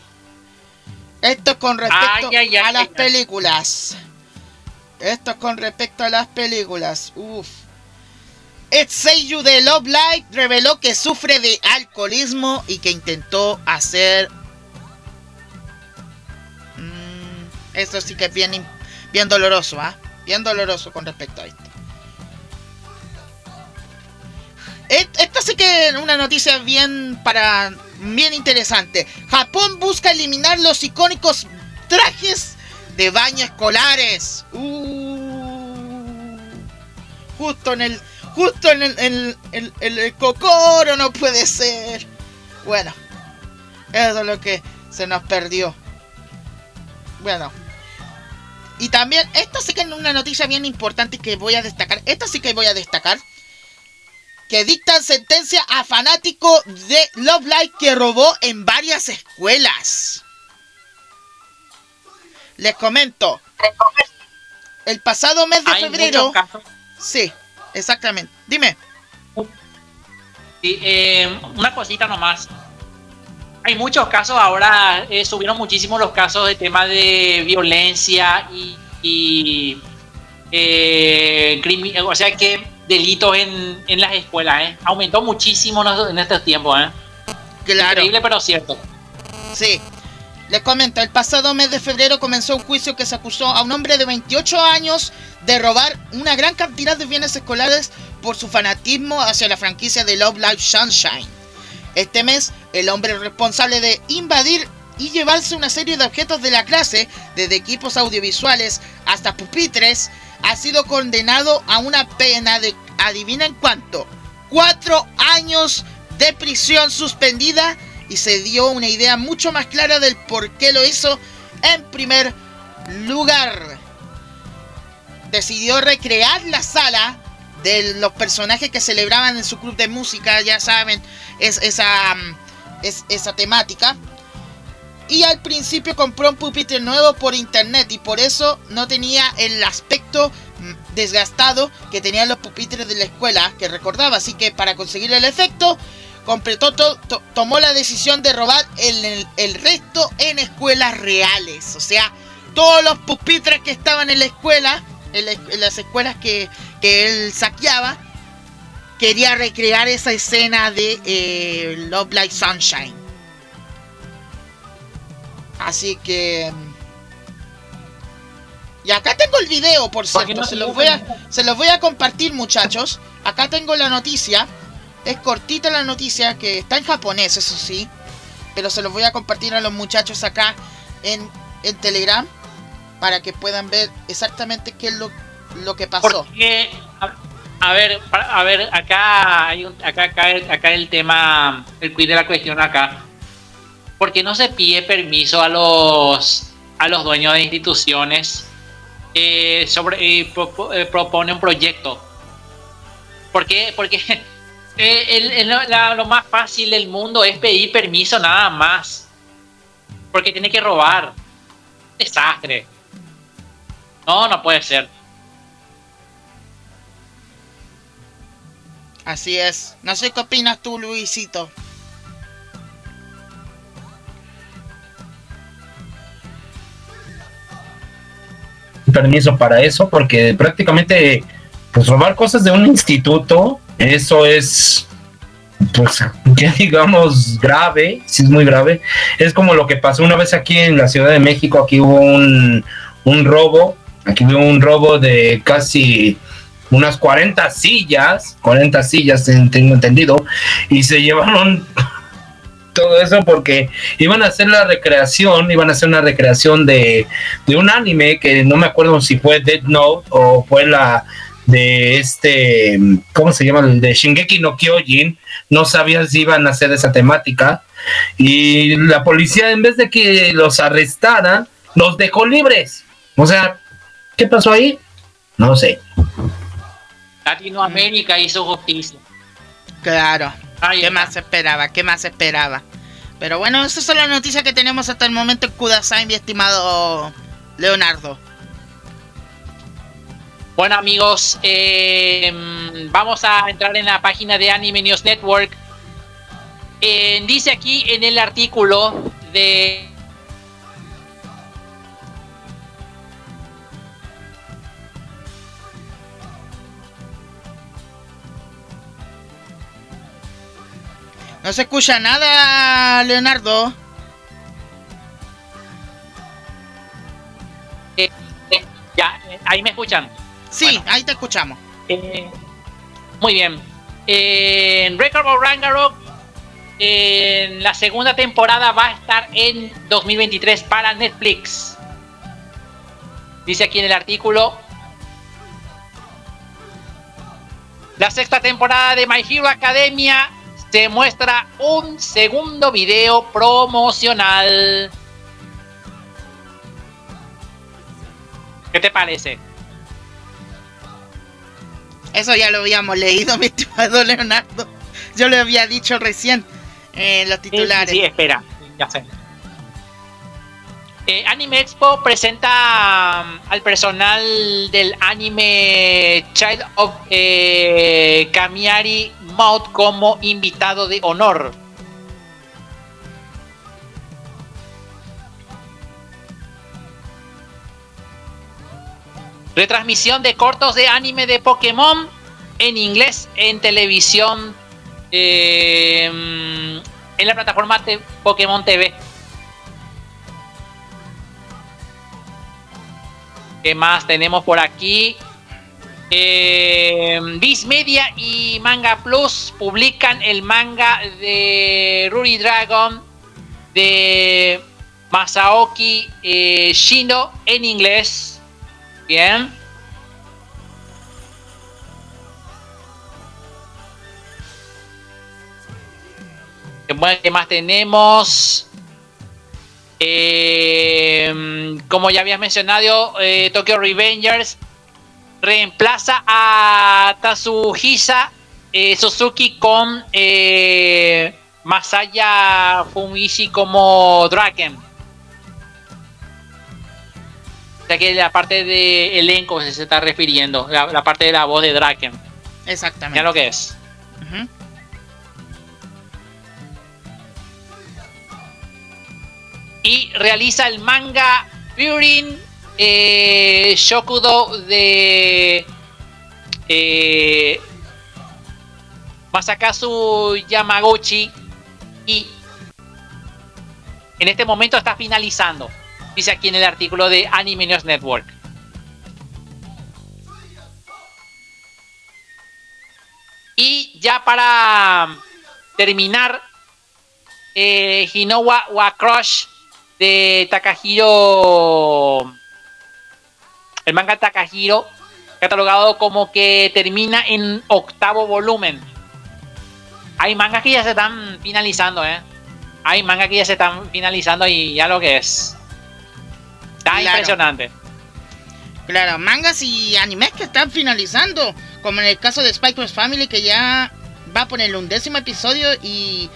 Esto es con respecto Ay, ay, ay, a las películas. Esto es con respecto a las películas. Uf. Ed Seiyu de Love Live reveló que sufre de alcoholismo y que intentó hacer mm, Esto sí que es bien, bien doloroso, ¿ah? Bien doloroso con respecto a esto. Esta sí que es una noticia bien para bien interesante. Japón busca eliminar los icónicos trajes de baño escolares. Uh, justo en el justo en el, en el- cocoro no puede ser. Bueno, eso es lo que se nos perdió. Bueno. Y también, esto sí que es una noticia bien importante que voy a destacar. Esta sí que voy a destacar. Que dictan sentencia a fanático de Love Live que robó en varias escuelas. Les comento. El pasado mes de Hay febrero. casos. Sí, exactamente. Dime. Sí, eh, una cosita nomás. Hay muchos casos ahora, eh, subieron muchísimo los casos de tema de violencia y, y, eh, o sea que delitos en, en las escuelas, ¿eh? Aumentó muchísimo en estos- tiempos, ¿eh? Claro. Increíble, pero cierto. Sí. Les comento, el pasado mes de febrero comenzó un juicio que se acusó a un hombre de 28 años de robar una gran cantidad de bienes escolares por su fanatismo hacia la franquicia de Love Live Sunshine. Este mes, el hombre responsable de invadir y llevarse una serie de objetos de la clase, desde equipos audiovisuales hasta pupitres, ha sido condenado a una pena de, adivinen cuánto, cuatro años de prisión suspendida y se dio una idea mucho más clara del por qué lo hizo en primer lugar. Decidió recrear la sala de los personajes que celebraban en su club de música, ya saben, es esa, mm, es, esa temática. Y al principio compró un pupitre nuevo por internet y por eso no tenía el aspecto mm, desgastado que tenían los pupitres de la escuela que recordaba. Así que para conseguir el efecto, completó to- to- tomó la decisión de robar el, resto en escuelas reales. O sea, todos los pupitres que estaban en la escuela, en, la- las escuelas que, que él saqueaba, quería recrear esa escena de eh, Love Like Sunshine. Así que... Y acá tengo el video, por ¿Por qué cierto. no Se los, lo voy a, ponen? se los voy a compartir, muchachos. Acá tengo la noticia. Es cortita la noticia, que está en japonés, eso sí. Pero se los voy a compartir a los muchachos acá en, en Telegram. Para que puedan ver exactamente qué es lo, lo que pasó. Porque, a, a ver, a ver, acá hay un, acá, acá, acá el tema, el quid de la cuestión acá. ¿Por qué no se pide permiso a los a los dueños de instituciones eh, sobre eh, eh, propone un proyecto? ¿Por qué? Porque <laughs> eh, el- el- lo más fácil del mundo es pedir permiso nada más. Porque tiene que robar. Desastre. No, no puede ser. Así es. No sé qué opinas tú, Luisito. Permiso para eso porque prácticamente pues robar cosas de un instituto eso es pues <laughs> ya digamos grave sí es muy grave. Es como lo que pasó una vez aquí en la Ciudad de México aquí hubo un, un robo aquí hubo un robo de casi unas 40 sillas 40 sillas tengo entendido y se llevaron todo eso porque iban a hacer la recreación, iban a hacer una recreación de, de un anime que no me acuerdo si fue Dead Note o fue la de este, ¿cómo se llama? El de Shingeki no Kyojin. No sabía si iban a hacer esa temática. Y la policía, en vez de que los arrestaran, los dejó libres. O sea, ¿qué pasó ahí? No sé. Latinoamérica hizo justicia. Claro. ¿Qué más esperaba? ¿Qué más esperaba? Pero bueno, esas son las noticias que tenemos hasta el momento en Kudasai, mi estimado Leonardo. Bueno amigos, eh, vamos a entrar en la página de Anime News Network. Eh, dice aquí en el artículo de No se escucha nada, Leonardo. ahí me escuchan. Sí, Bueno. ahí te escuchamos. Eh, muy bien. En Record of Ragnarok, en la segunda temporada va a estar en 2023 para Netflix. Dice aquí en el artículo. La sexta temporada de My Hero Academia se muestra un segundo video promocional. ¿Qué te parece? Eso ya lo habíamos leído, <laughs> mi estimado Leonardo. Yo le había dicho recién en los titulares. Sí, sí, espera, ya sé. Eh, anime Expo presenta um, al personal del anime Child of eh, Kamiari Maut como invitado de honor. Retransmisión de cortos de anime de Pokémon en inglés en televisión eh, en la plataforma Pokémon TV. ¿Qué más tenemos por aquí? Eh, Viz Media y Manga Plus publican el manga de Ruri Dragon de Masaoki eh, Shino en inglés. Bien. ¿Qué más- qué más tenemos? Eh, como ya habías mencionado, eh, Tokyo Revengers reemplaza a Tatsuhisa eh, Suzuki con eh, Masaya Fumishi como Draken. O sea que la parte de elenco se está refiriendo, la, la parte de la voz de Draken. Exactamente. Ya lo que es. Ujú. Y realiza el manga Furin eh, Shokudo de eh, Masakazu Yamaguchi y en este momento está finalizando, dice aquí en el artículo de Anime News Network. Y ya para terminar, eh, Hinowa wa Crush de Takahiro. El manga Takahiro, catalogado como que termina en octavo volumen. Hay mangas que ya se están finalizando, ¿eh? Hay mangas que ya se están finalizando y ya lo que es. Está Claro. impresionante. Claro, mangas y animes que están finalizando, como en el caso de Spy Family que ya va por el undécimo episodio y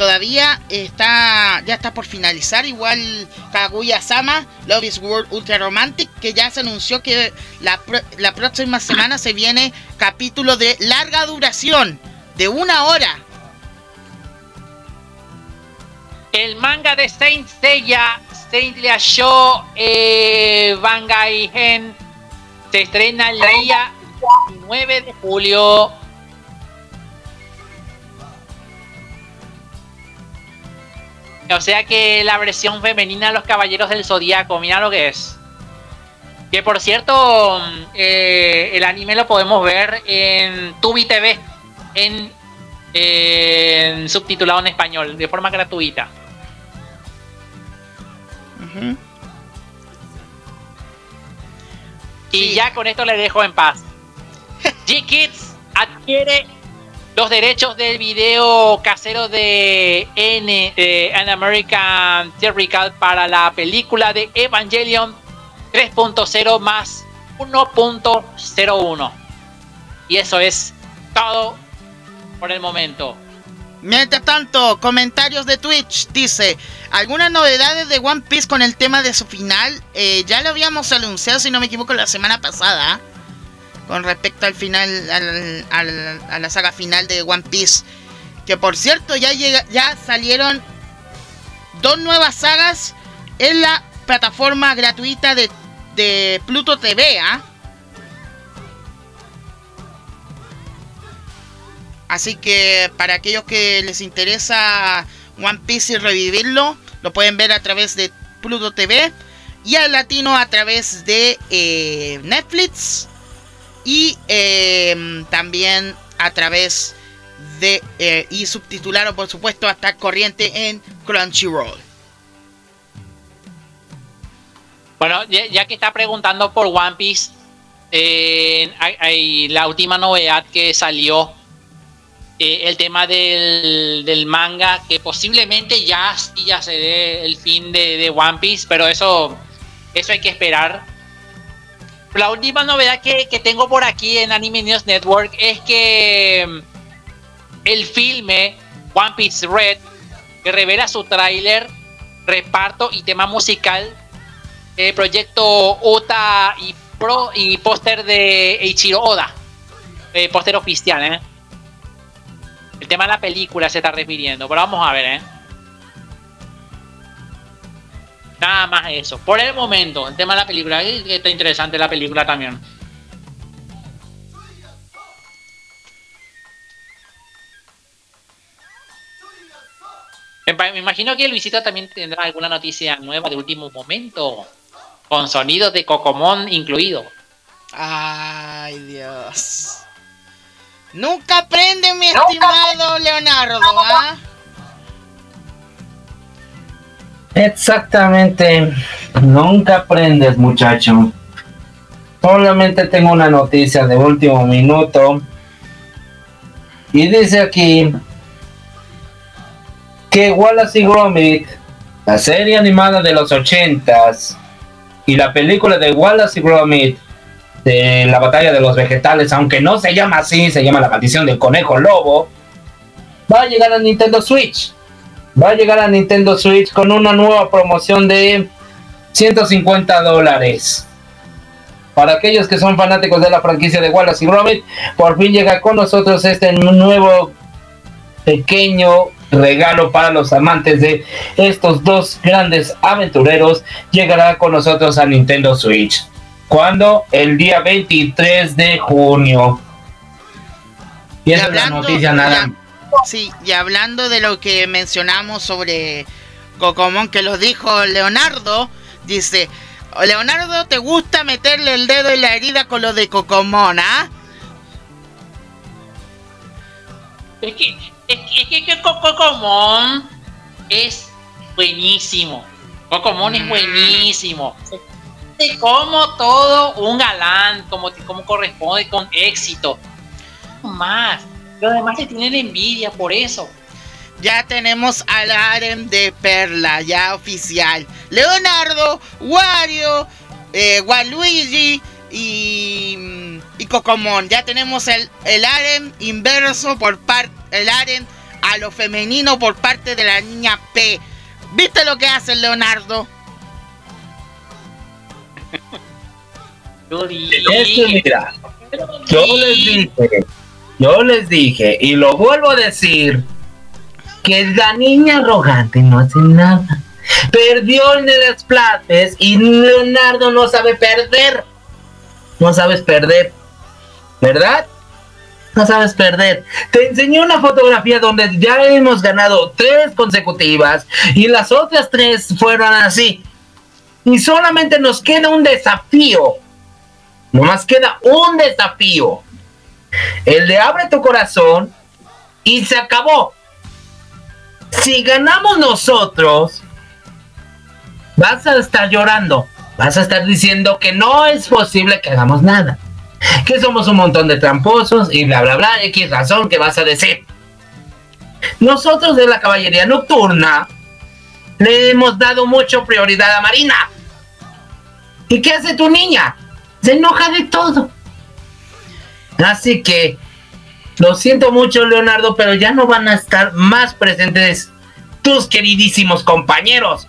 todavía está ya está por finalizar igual Kaguya Sama Love is World Ultra Romantic que ya se anunció que la, la próxima semana se viene capítulo de larga duración de una hora El manga de Saint Seiya, Saint Show eh, Bangai Gen, se estrena el día 9 de julio. O sea que la versión femenina de los Caballeros del Zodíaco, mira lo que es. Que por cierto, eh, el anime lo podemos ver en Tubi TV, en, en subtitulado en español, de forma gratuita. Y Sí. ya con esto le dejo en paz. <laughs> G-Kids adquiere los derechos del video casero de N, An American Theatrical para la película de Evangelion 3.0 más 1.01. Y eso es todo por el momento. Mientras tanto, comentarios de Twitch dice, algunas novedades de One Piece con el tema de su final, Eh, ya lo habíamos anunciado si no me equivoco la semana pasada, con respecto al final, al- al- a la saga final de One Piece, que por cierto ya, llega, ya salieron dos nuevas sagas en la plataforma gratuita de, de Pluto TV, ¿ah? Así que para aquellos que les interesa One Piece y revivirlo, lo pueden ver a través de Pluto TV. y al latino a través de eh, Netflix y eh, también a través de eh, y subtitularon por supuesto hasta corriente en Crunchyroll. Bueno, ya, que está preguntando por One Piece, eh, hay, la última novedad que salió, eh, el tema del, del manga, que posiblemente ya, ya se dé el fin de, de One Piece, pero eso, eso hay que esperar. La última novedad que, que tengo por aquí en Anime News Network es que mm, el filme One Piece Red, que revela su tráiler, reparto y tema musical, el proyecto Ota y Pro y póster de Eiichiro Oda, eh, póster oficial, ¿eh? El tema de la película se está refiriendo, pero vamos a ver, ¿eh? Nada más eso. Por el momento, el tema de la película, está interesante la película también. Me imagino que Luisito también tendrá alguna noticia nueva de último momento, con sonidos de Cocomón incluido. Ay, Dios. Nunca aprende, mi estimado Leonardo, ¿ah? Exactamente. Nunca aprendes, muchacho. Solamente tengo una noticia de último minuto. Y dice aquí que Wallace y Gromit, la serie animada de los ochentas y la película de Wallace y Gromit de la batalla de los vegetales, aunque no se llama así, se llama la maldición del conejo lobo, va a llegar a Nintendo Switch va a llegar a Nintendo Switch con una nueva promoción de 150 dólares. Para aquellos que son fanáticos de la franquicia de Wallace y Gromit, por fin llega con nosotros este nuevo pequeño regalo para los amantes de estos dos grandes aventureros. Llegará con nosotros a Nintendo Switch. ¿Cuándo? El día 23 de junio. Y esa es la noticia, nada. Sí, y hablando de lo que mencionamos sobre Cocomón, que lo dijo Leonardo, dice, Leonardo, ¿te gusta meterle el dedo en la herida con lo de Cocomón, ah? Es que, es que, es que, que Co- Cocomón es buenísimo. Cocomón es Mm. buenísimo. Como todo un galán, como, como corresponde, con éxito. Más. Los demás le tienen envidia por eso. Ya tenemos al harem de Perla, ya oficial. Leonardo, Wario, eh, Waluigi y, y Cocomón. Ya tenemos el, el harem inverso por parte, el harem a lo femenino por parte de la niña P. ¿Viste lo que hace el Leonardo? <laughs> Yo dije, mira, yo les dije, yo les dije, y lo vuelvo a decir, que la niña arrogante no hace nada. Perdió en el Splates y Leonardo no sabe perder. No sabes perder, ¿verdad? No sabes perder. Te enseñé una fotografía donde ya hemos ganado tres consecutivas y las otras tres fueron así. Y solamente nos queda un desafío. Nomás queda un desafío. El de abre tu corazón y se acabó. Si ganamos nosotros, vas a estar llorando. Vas a estar diciendo que no es posible que hagamos nada. Que somos un montón de tramposos y bla, bla, bla. X razón que vas a decir. Nosotros de la caballería nocturna le hemos dado mucho prioridad a Marina. ¿Y qué hace tu niña? Se enoja de todo. Así que lo siento mucho, Leonardo, pero ya no van a estar más presentes tus queridísimos compañeros.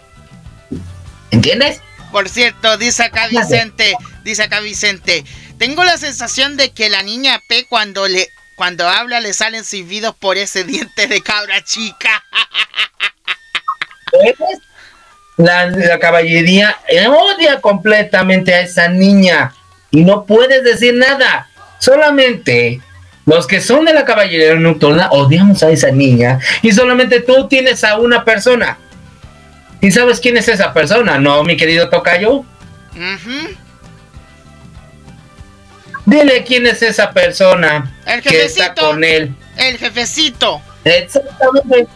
¿Entiendes? Por cierto, dice acá Vicente, dice acá Vicente, tengo la sensación de que la niña P cuando le cuando habla le salen silbidos por ese <laughs> diente de cabra chica. La, la caballería odia completamente a esa niña y no puedes decir nada. Solamente los que son de la caballería nocturna odiamos a esa niña y solamente tú tienes a una persona. ¿Y sabes quién es esa persona, no, mi querido Tocayo? Ujú. Dile quién es esa persona El que está con él. El jefecito. Exactamente.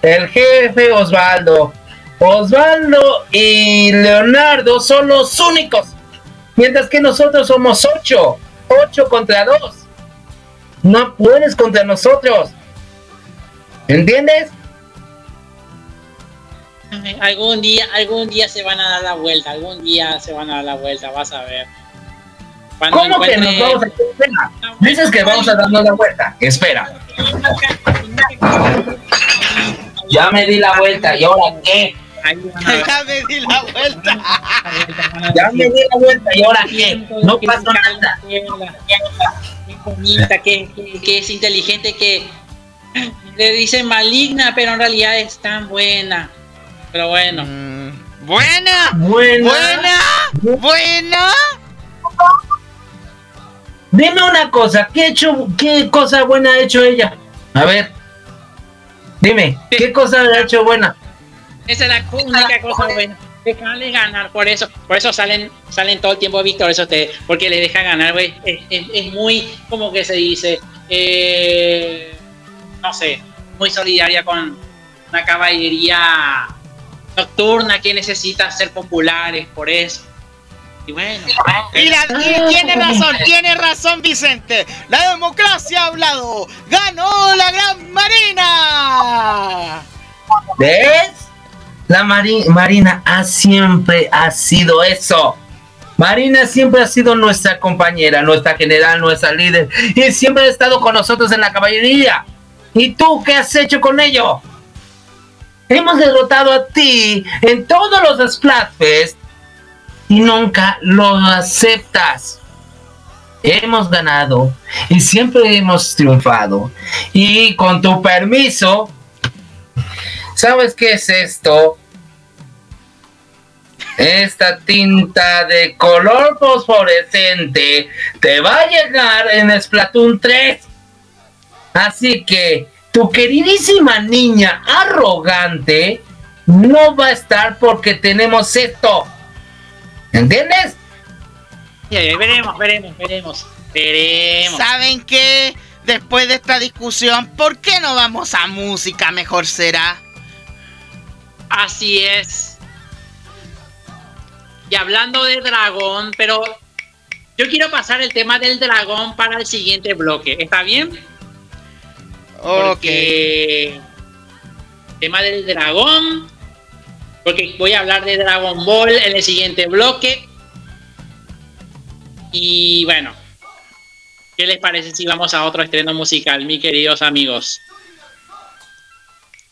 El jefe Osvaldo. Osvaldo y Leonardo son los únicos. Mientras que nosotros somos ocho. Ocho contra dos. No puedes contra nosotros. ¿Entiendes? Algún día, algún día se van a dar la vuelta, algún día se van a dar la vuelta, vas a ver. Cuando ¿Cómo que nos vamos a... Espera. Dices que vamos a darnos la vuelta. Espera. Ya me di la vuelta. ¿Y ahora qué? Ya me di la vuelta. Ya me di la vuelta. ¿Y ahora qué? No pasó nada. Qué bonita, que, que- que es inteligente, que le dicen maligna, pero en realidad es tan buena. Pero bueno, Mm, Buena. Buena. Buena. Buena. Dime una cosa, ¿qué, hecho, ¿qué cosa buena ha hecho ella? A ver, dime, ¿qué cosa ha hecho buena? Esa es la única cosa buena. Dejarle ganar, por eso, por eso salen, salen todo el tiempo victoriosos, te- porque le deja ganar, güey. Es, es- es muy, como que se dice, eh, no sé, muy solidaria con una caballería nocturna que necesita ser populares, por eso. Y bueno, Y, la- y tiene razón, tiene razón Vicente. La democracia ha hablado. Ganó la gran Marina. ¿Ves? La Mari- Marina ha siempre ha sido eso. Marina siempre ha sido nuestra compañera, nuestra general, nuestra líder. Y siempre ha estado con nosotros en la caballería. ¿Y tú qué has hecho con ello? Hemos derrotado a ti en todos los Splatfest y nunca lo aceptas. Hemos ganado y siempre hemos triunfado. Y con tu permiso, ¿sabes qué es esto? Esta tinta de color fosforescente te va a llegar en Splatoon 3. Así que tu queridísima niña arrogante no va a estar porque tenemos esto. ¿Entiendes? veremos, veremos, veremos, veremos. ¿Saben qué? Después de esta discusión, ¿por qué no vamos a música? Mejor será. Así es. Y hablando de dragón, pero yo quiero pasar el tema del dragón para el siguiente bloque. ¿Está bien? Ok. Porque tema del dragón. Porque voy a hablar de Dragon Ball en el siguiente bloque. Y bueno, ¿qué les parece si vamos a otro estreno musical, mis queridos amigos?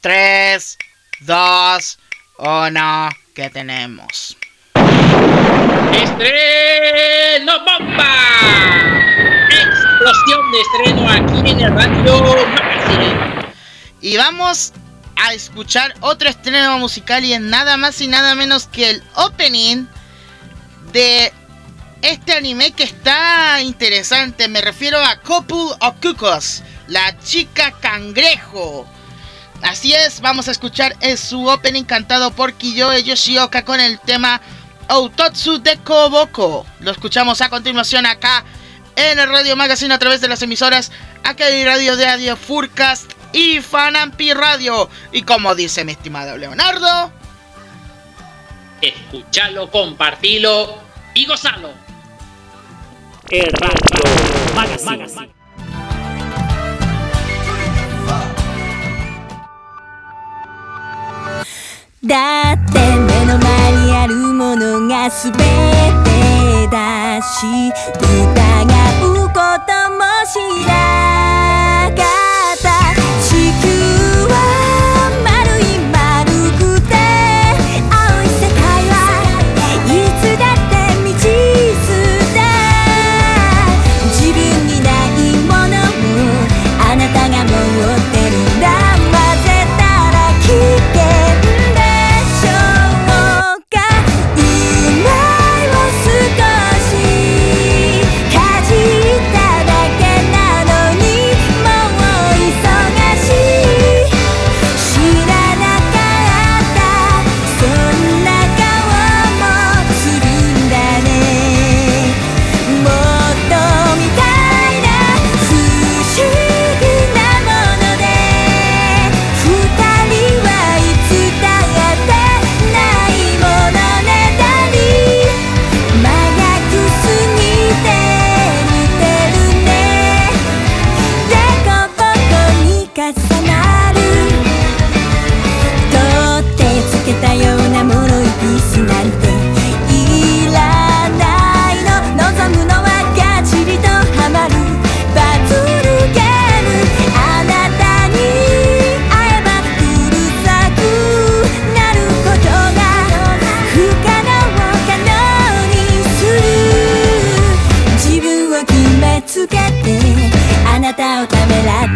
3, 2, 1. ¿Qué tenemos? ¡Estreno bomba! Explosión de estreno aquí en el Radio Magazine. Y vamos a escuchar otro estreno musical y es nada más y nada menos que el opening de este anime que está interesante. Me refiero a Couple of Cuckoos, la chica cangrejo. Así es, vamos a escuchar es su opening cantado por Kiyoe Yoshioka con el tema Outotsu de Koboko. Lo escuchamos a continuación acá en el Radio Magazine a través de las emisoras Academy Radio de Radio Furcast y Fanampi Radio. Y como dice mi estimado Leonardo, Escuchalo, compartilo y gozalo. El Radio Magazine. だって目の前にあるものが全てだし疑うこともしなかった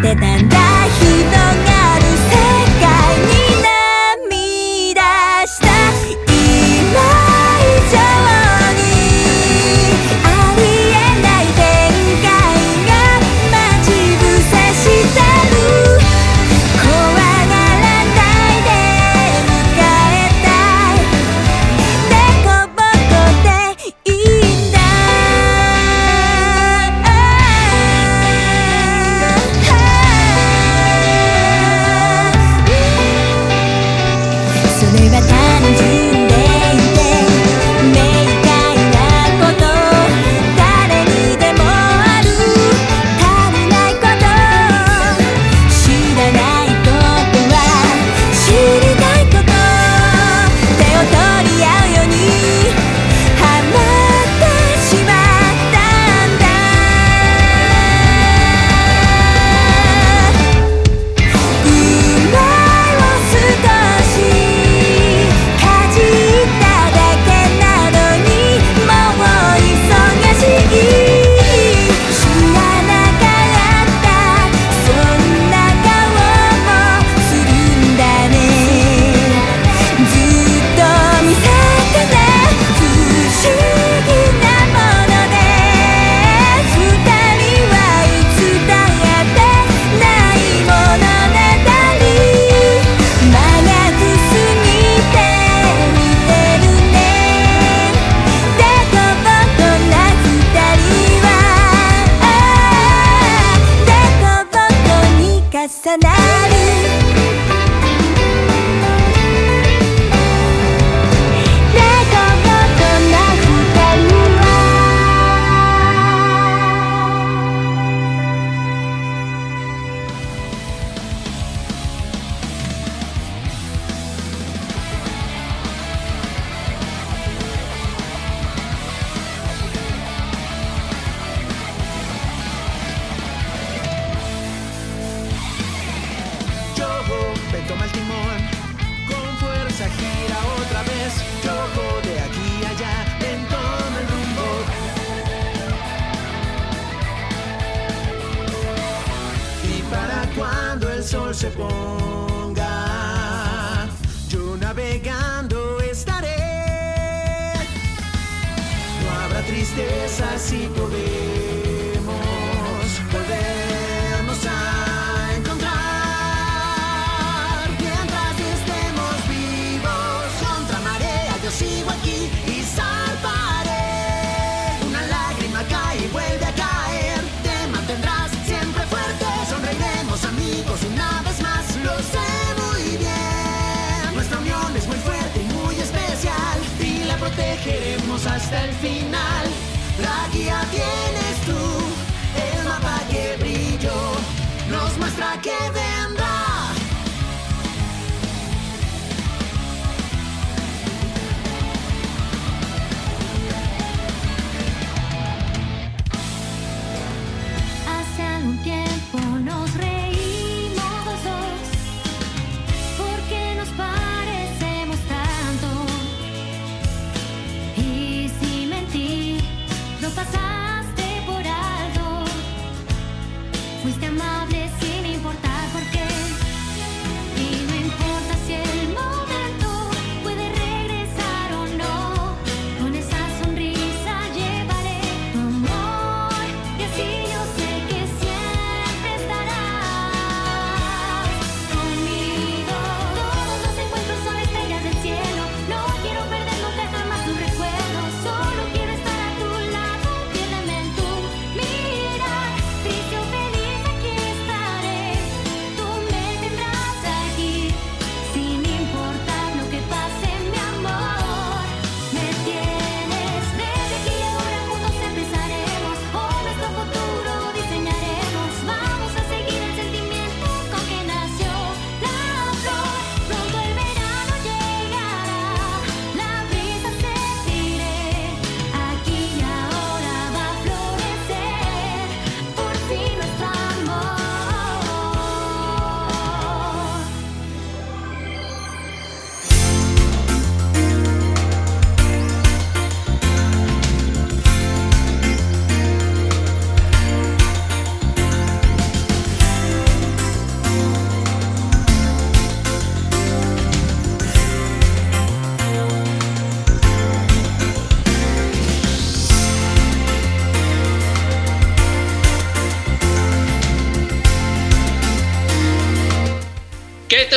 てたんだ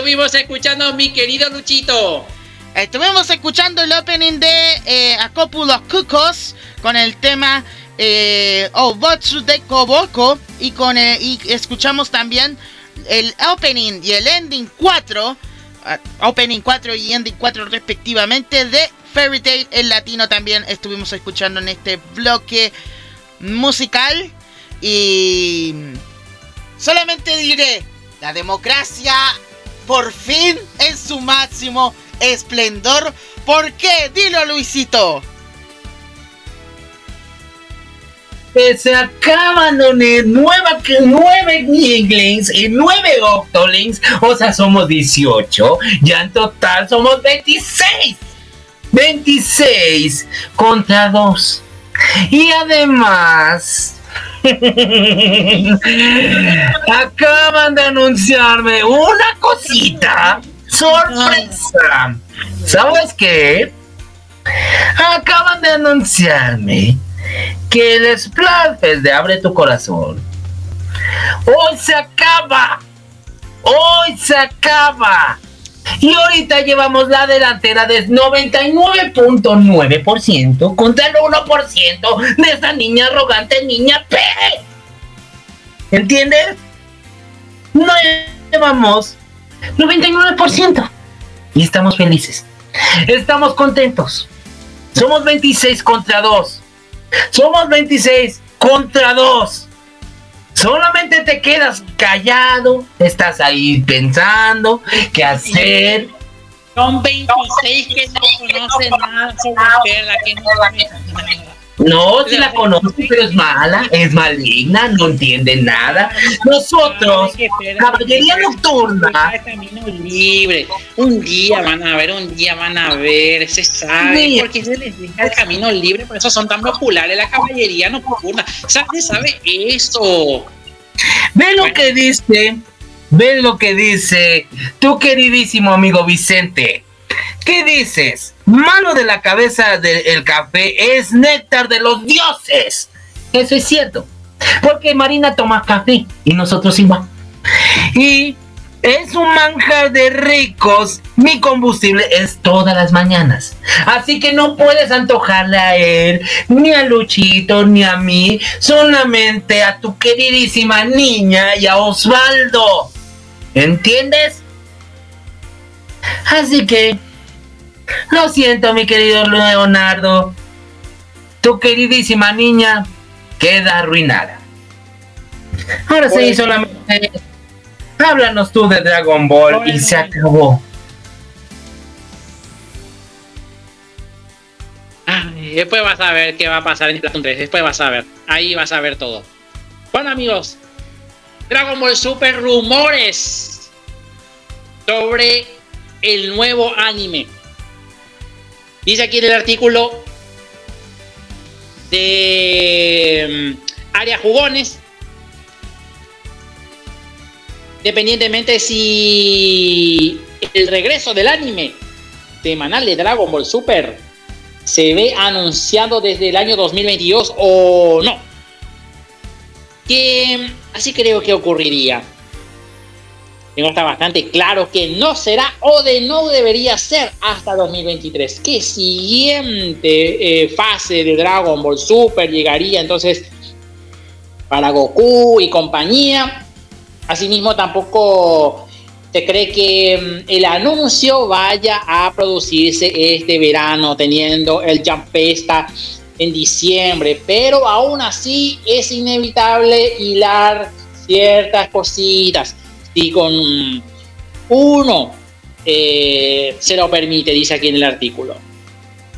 Estuvimos escuchando, mi querido Luchito? Estuvimos escuchando el opening de eh, A Couple of Cuckoos con el tema eh, Obotsu de Koboko y, con, eh, y escuchamos también el opening y el ending 4, ah, opening 4 y ending 4 respectivamente de Fairy Tail en latino también estuvimos escuchando en este bloque musical y solamente diré, la democracia por fin en su máximo esplendor. ¿Por qué? Dilo Luisito. que se acaban de unir nueva, nueve Inglings y nueve Octolings, o sea, somos 18, ya en total somos 26. 26 contra 2. Y además, <laughs> acaban de anunciarme una cosita sorpresa. ¿Sabes qué? Acaban de anunciarme que el Splatfest de Abre tu Corazón hoy se acaba. Hoy se acaba. Y ahorita llevamos la delantera del 99.9% contra el 1% de esa niña arrogante, niña P. ¿Entiendes? No llevamos 99%. Y estamos felices. Estamos contentos. Somos 26 contra 2. Somos 26 contra 2. Solamente te quedas callado, estás ahí pensando qué hacer. Son 26 que no conocen nada sobre Perla, que no. No, si la conoce, pero es mala, es maligna, no entiende nada. Nosotros, caballería nocturna, camino libre. Un día van a ver, un día van a ver, se sabe. Mira. Porque se les deja el camino libre, por eso son tan populares la caballería nocturna. Se sabe eso. ve lo que dice, ve lo que dice tu queridísimo amigo Vicente. ¿Qué dices? Mano de la cabeza del café es néctar de los dioses. Eso es cierto. Porque Marina toma café y nosotros igual. Y es un manjar de ricos. Mi combustible es todas las mañanas. Así que no puedes antojarle a él, ni a Luchito, ni a mí. Solamente a tu queridísima niña y a Osvaldo. ¿Entiendes? Así que... Lo siento, mi querido Leonardo. Tu queridísima niña queda arruinada. Ahora sí, Pues- solamente háblanos tú de Dragon Ball y se acabó. Ay, después vas a ver qué va a pasar en Splatoon 3. Después vas a ver. Ahí vas a ver todo. Bueno, amigos. Dragon Ball Super rumores sobre el nuevo anime. Dice aquí en el artículo de mm, Área Jugones. Dependientemente si el regreso del anime semanal de Dragon Ball Super se ve anunciado desde el año 2022 o no. Que así creo que ocurriría. Está bastante claro que no será o de no debería ser hasta 2023. Que siguiente eh, fase de Dragon Ball Super llegaría entonces para Goku y compañía. Asimismo tampoco se cree que mm, el anuncio vaya a producirse este verano, teniendo el Jampesta en diciembre, pero aún así es inevitable hilar ciertas cositas. Si con uno eh, se lo permite, dice aquí en el artículo.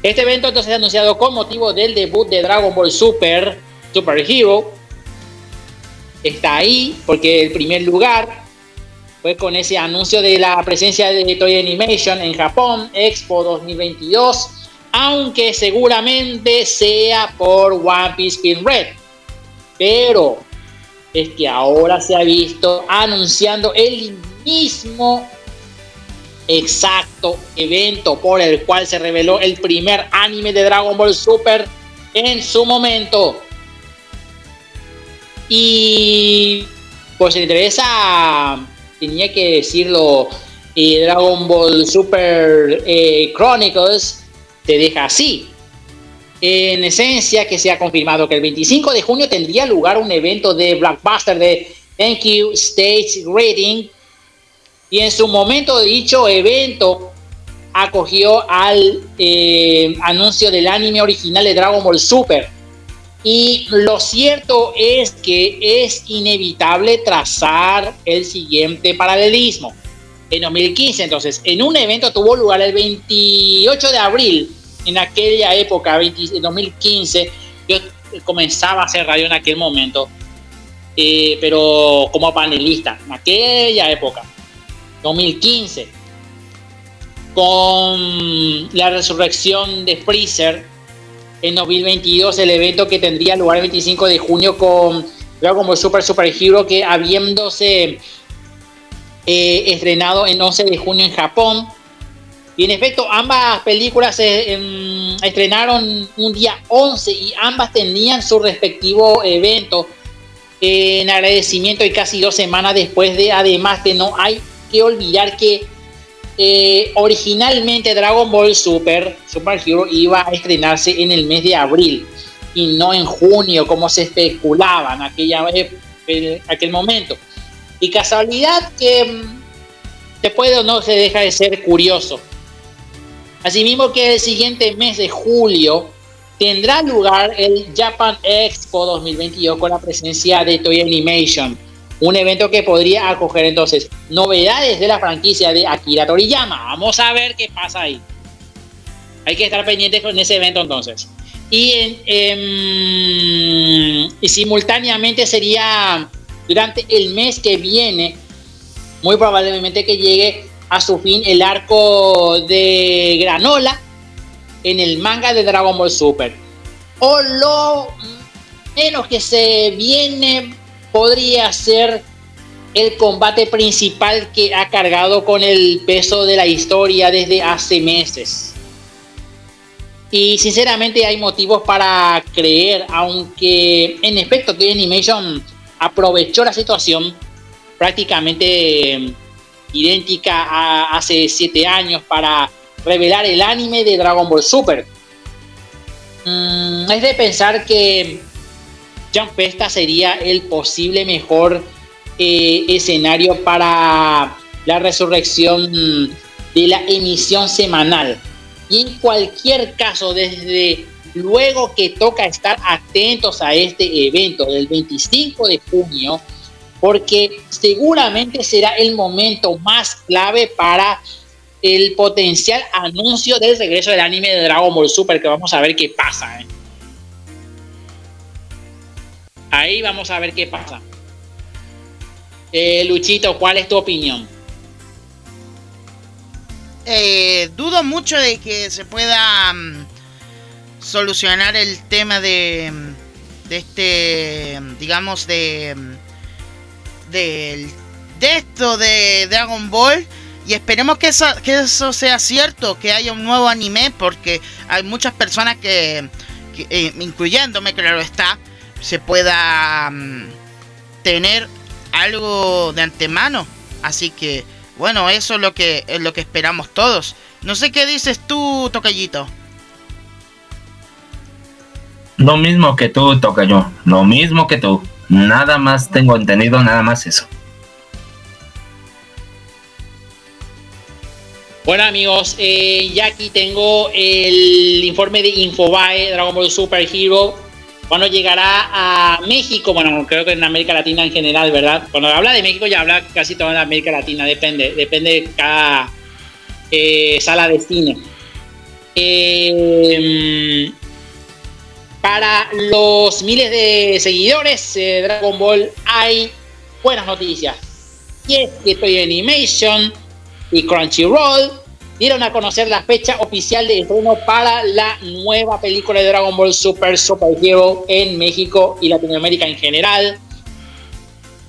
Este evento entonces es anunciado con motivo del debut de Dragon Ball Super, Super Hero. Está ahí porque el primer lugar fue con ese anuncio de la presencia de Toy Animation en Japón, Expo 2022, aunque seguramente sea por One Piece Spin Red. Pero es que ahora se ha visto anunciando el mismo exacto evento por el cual se reveló el primer anime de Dragon Ball Super en su momento. Y pues si interesa tenía que decirlo, eh, Dragon Ball Super eh, Chronicles te deja así. En esencia, que se ha confirmado que el 25 de junio tendría lugar un evento de blockbuster de Thank You Stage Rating. Y en su momento dicho evento acogió al eh, anuncio del anime original de Dragon Ball Super. Y lo cierto es que es inevitable trazar el siguiente paralelismo. En 2015, entonces, en un evento tuvo lugar el 28 de abril, en aquella época, 20 en 2015, yo comenzaba a hacer radio en aquel momento, eh, pero como panelista, en aquella época, 2015, con la resurrección de Freezer en 2022, el evento que tendría lugar el 25 de junio con Dragon Ball Super Super Hero, que habiéndose eh, estrenado en 11 de junio en Japón. Y en efecto, ambas películas se em, estrenaron un día 11 y ambas tenían su respectivo evento en agradecimiento y casi dos semanas después de, además de no hay que olvidar que eh, originalmente Dragon Ball Super, Super Hero iba a estrenarse en el mes de abril y no en junio como se especulaba en aquella, en aquel momento. Y casualidad que mm, se puede o no se deja de ser curioso. Asimismo que el siguiente mes de julio tendrá lugar el Japan Expo 2022 con la presencia de Toy Animation, un evento que podría acoger entonces novedades de la franquicia de Akira Toriyama. Vamos a ver qué pasa ahí. Hay que estar pendientes con ese evento entonces. Y, em, y simultáneamente sería durante el mes que viene, muy probablemente que llegue a su fin el arco de Granola en el manga de Dragon Ball Super. O lo menos que se viene podría ser el combate principal que ha cargado con el peso de la historia desde hace meses. Y sinceramente hay motivos para creer, aunque en efecto que Animation aprovechó la situación prácticamente idéntica a hace 7 años para revelar el anime de Dragon Ball Super. Mm, es de pensar que Jump Festa sería el posible mejor eh, escenario para la resurrección de la emisión semanal. Y en cualquier caso, desde Luego que toca estar atentos a este evento del 25 de junio, porque seguramente será el momento más clave para el potencial anuncio del regreso del anime de Dragon Ball Super, que vamos a ver qué pasa. ¿eh? Ahí vamos a ver qué pasa. Eh, Luchito, ¿cuál es tu opinión? Eh, dudo mucho de que se pueda mm, solucionar el tema de, de este, digamos, de, de, de esto de Dragon Ball. Y esperemos que eso, sea cierto, que haya un nuevo anime, porque hay muchas personas que, que eh, incluyéndome, claro está, se pueda um, tener algo de antemano. Así que, bueno, eso es lo que, es lo que esperamos todos. No sé qué dices tú, Tocayito. Lo mismo que tú, toca yo. Lo mismo que tú. Nada más tengo entendido, nada más eso. Bueno amigos, eh, ya aquí tengo el informe de Infobae Dragon Ball Super Hero. Cuando llegará a México, bueno, creo que en América Latina en general, ¿verdad? Cuando habla de México ya habla casi toda América Latina, depende, depende de cada eh, sala de cine. Eh, para los miles de seguidores de Dragon Ball hay buenas noticias. Y es que Toy Animation y Crunchyroll dieron a conocer la fecha oficial de estreno para la nueva película de Dragon Ball Super Super Hero en México y Latinoamérica en general.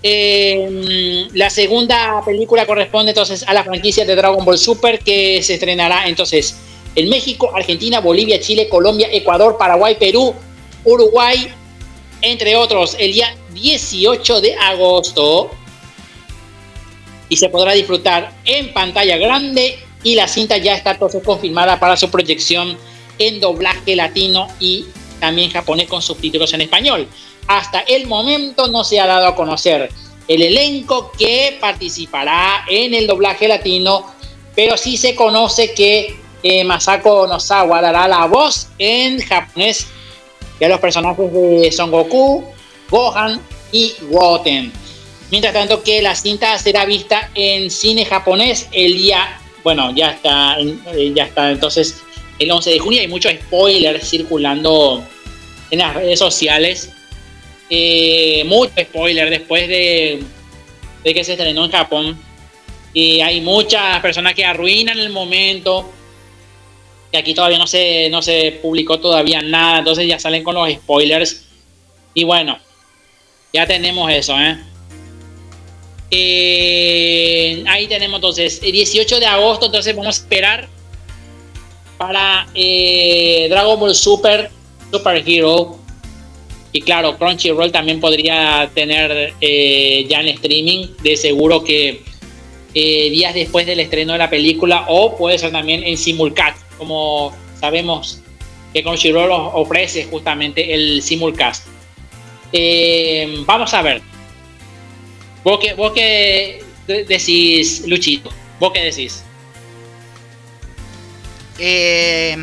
Eh, la segunda película corresponde entonces a la franquicia de Dragon Ball Super que se estrenará entonces en México, Argentina, Bolivia, Chile, Colombia, Ecuador, Paraguay, Perú, Uruguay, entre otros, el día 18 de agosto. y se podrá disfrutar en pantalla grande y la cinta ya está entonces confirmada para su proyección en doblaje latino y también japonés con subtítulos en español. Hasta el momento no se ha dado a conocer el elenco que participará en el doblaje latino, pero sí se conoce que eh, Masako Nozawa dará la voz en japonés de los personajes de Son Goku, Gohan y Goten. Mientras tanto que la cinta será vista en cine japonés el día, bueno, ya está, eh, ya está entonces el 11 de junio. Hay muchos spoilers circulando en las redes sociales. Eh, mucho spoiler después de, de que se estrenó en Japón. Y hay muchas personas que arruinan el momento. Que aquí todavía no se, no se publicó todavía nada. Entonces ya salen con los spoilers. Y bueno, ya tenemos eso, ¿eh? Eh, ahí tenemos entonces el 18 de agosto, entonces vamos a esperar para eh, Dragon Ball Super, Super Hero. Y claro, Crunchyroll también podría tener eh, ya en streaming, de seguro que eh, días después del estreno de la película, o puede ser también en simulcast, como sabemos que Crunchyroll ofrece justamente el simulcast. Eh, vamos a ver. ¿Vos qué, qué de- decís, Luchito? ¿Vos qué decís? Eh,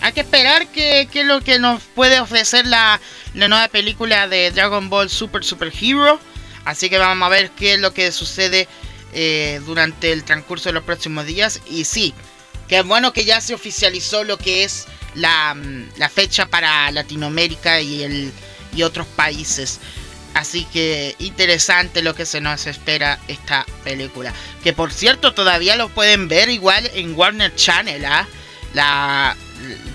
hay que esperar que es lo que nos puede ofrecer la, la nueva película de Dragon Ball Super Super Hero. Así que vamos a ver qué es lo que sucede eh, durante el transcurso de los próximos días. Y sí, que bueno que ya se oficializó lo que es la, mm, la fecha para Latinoamérica y, el, y otros países. Así que interesante lo que se nos espera esta película. Que por cierto todavía lo pueden ver igual en Warner Channel, ¿ah? La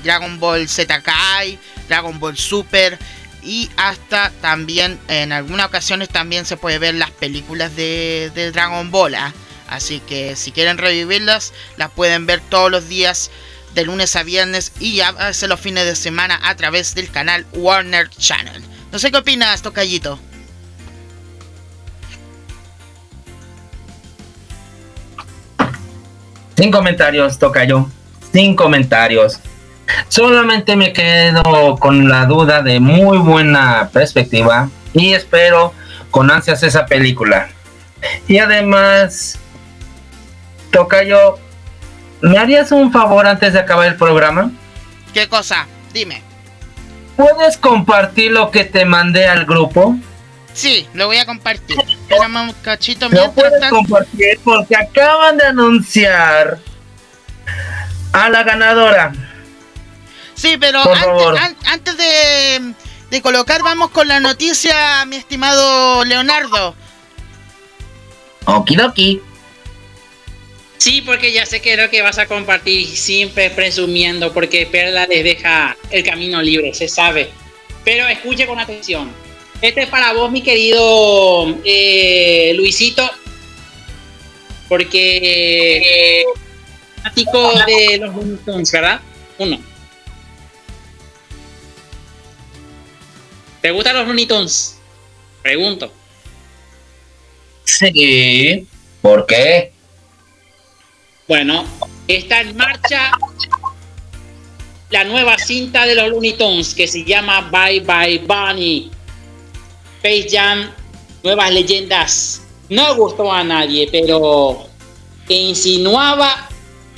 Dragon Ball Z Kai, Dragon Ball Super y hasta también en algunas ocasiones también se puede ver las películas de, Dragon Ball. ¿ah? Así que si quieren revivirlas, las pueden ver todos los días de lunes a viernes y a veces los fines de semana a través del canal Warner Channel. No sé qué opinas, Tocayito. Sin comentarios, Tocayo. Sin comentarios. Solamente me quedo con la duda de muy buena perspectiva y espero con ansias esa película. Y además, Tocayo, ¿me harías un favor antes de acabar el programa? ¿Qué cosa? Dime. ¿Puedes compartir lo que te mandé al grupo? Sí, lo voy a compartir. Espérame un cachito Lo puedes tanto. compartir porque acaban de anunciar a la ganadora. Sí, pero Por antes, favor. an- antes de, de colocar, vamos con la noticia, mi estimado Leonardo. Okidoki. Sí, porque ya sé que es lo que vas a compartir siempre presumiendo, porque Perla les deja el camino libre, se sabe. Pero escuche con atención. Este es para vos, mi querido eh, Luisito, porque eh, de los Looney ¿verdad? Uno. ¿Te gustan los Looney? Pregunto. Sí. ¿Por qué? Bueno, está en marcha la nueva cinta de los Looney Tunes que se llama Bye Bye Bunny. Space Jam, nuevas leyendas. No gustó a nadie, pero insinuaba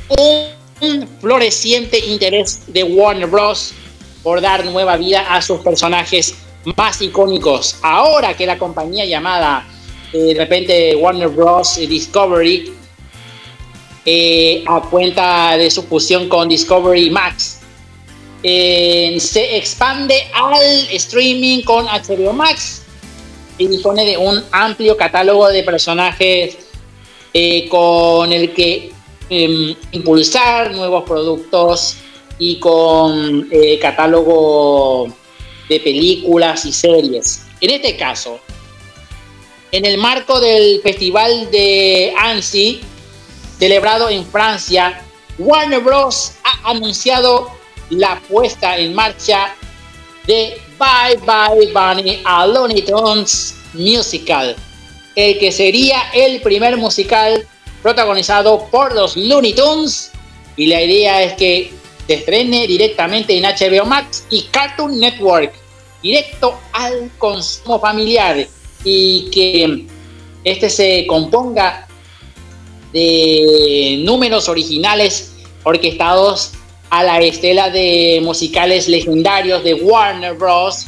un, floreciente interés de Warner Bros. por dar nueva vida a sus personajes más icónicos. Ahora que la compañía llamada eh, de repente Warner Bros. Discovery eh, a cuenta de su fusión con Discovery Max. Se expande al streaming con HBO Max y dispone de un amplio catálogo de personajes eh, con el que em, impulsar nuevos productos y con eh, catálogo de películas y series. En este caso, en el marco del Festival de Annecy, celebrado en Francia, Warner Bros. ha anunciado la puesta en marcha de Bye Bye Bunny a Looney Tunes Musical. el que sería el primer musical protagonizado por los Looney Tunes. Y la idea es que se estrene directamente en HBO Max y Cartoon Network, directo al consumo familiar. Y que este se componga de números originales orquestados a la estela de musicales legendarios de Warner Bros.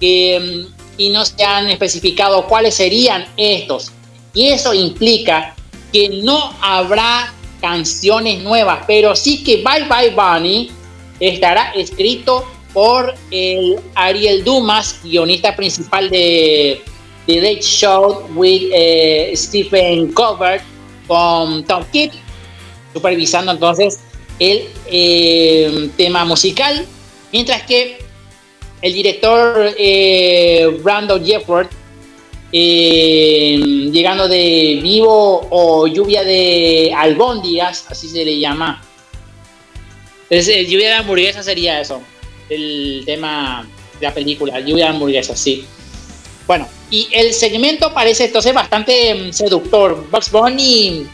que, mm, y no se han especificado cuáles serían estos. Y eso implica que no habrá canciones nuevas, pero sí que Bye Bye Bunny estará escrito por el Ariel Dumas, guionista principal de The Late Show with eh, Stephen Colbert, con Tom Kidd, supervisando entonces el eh, tema musical, mientras que el director eh, Jefford, eh, llegando de Vivo o Lluvia de Albóndigas, así se le llama. Eh, lluvia de hamburguesas sería eso, el tema de la película, Lluvia de hamburguesas, sí. Bueno, y el segmento parece entonces bastante mm, seductor. Bugs Bunny,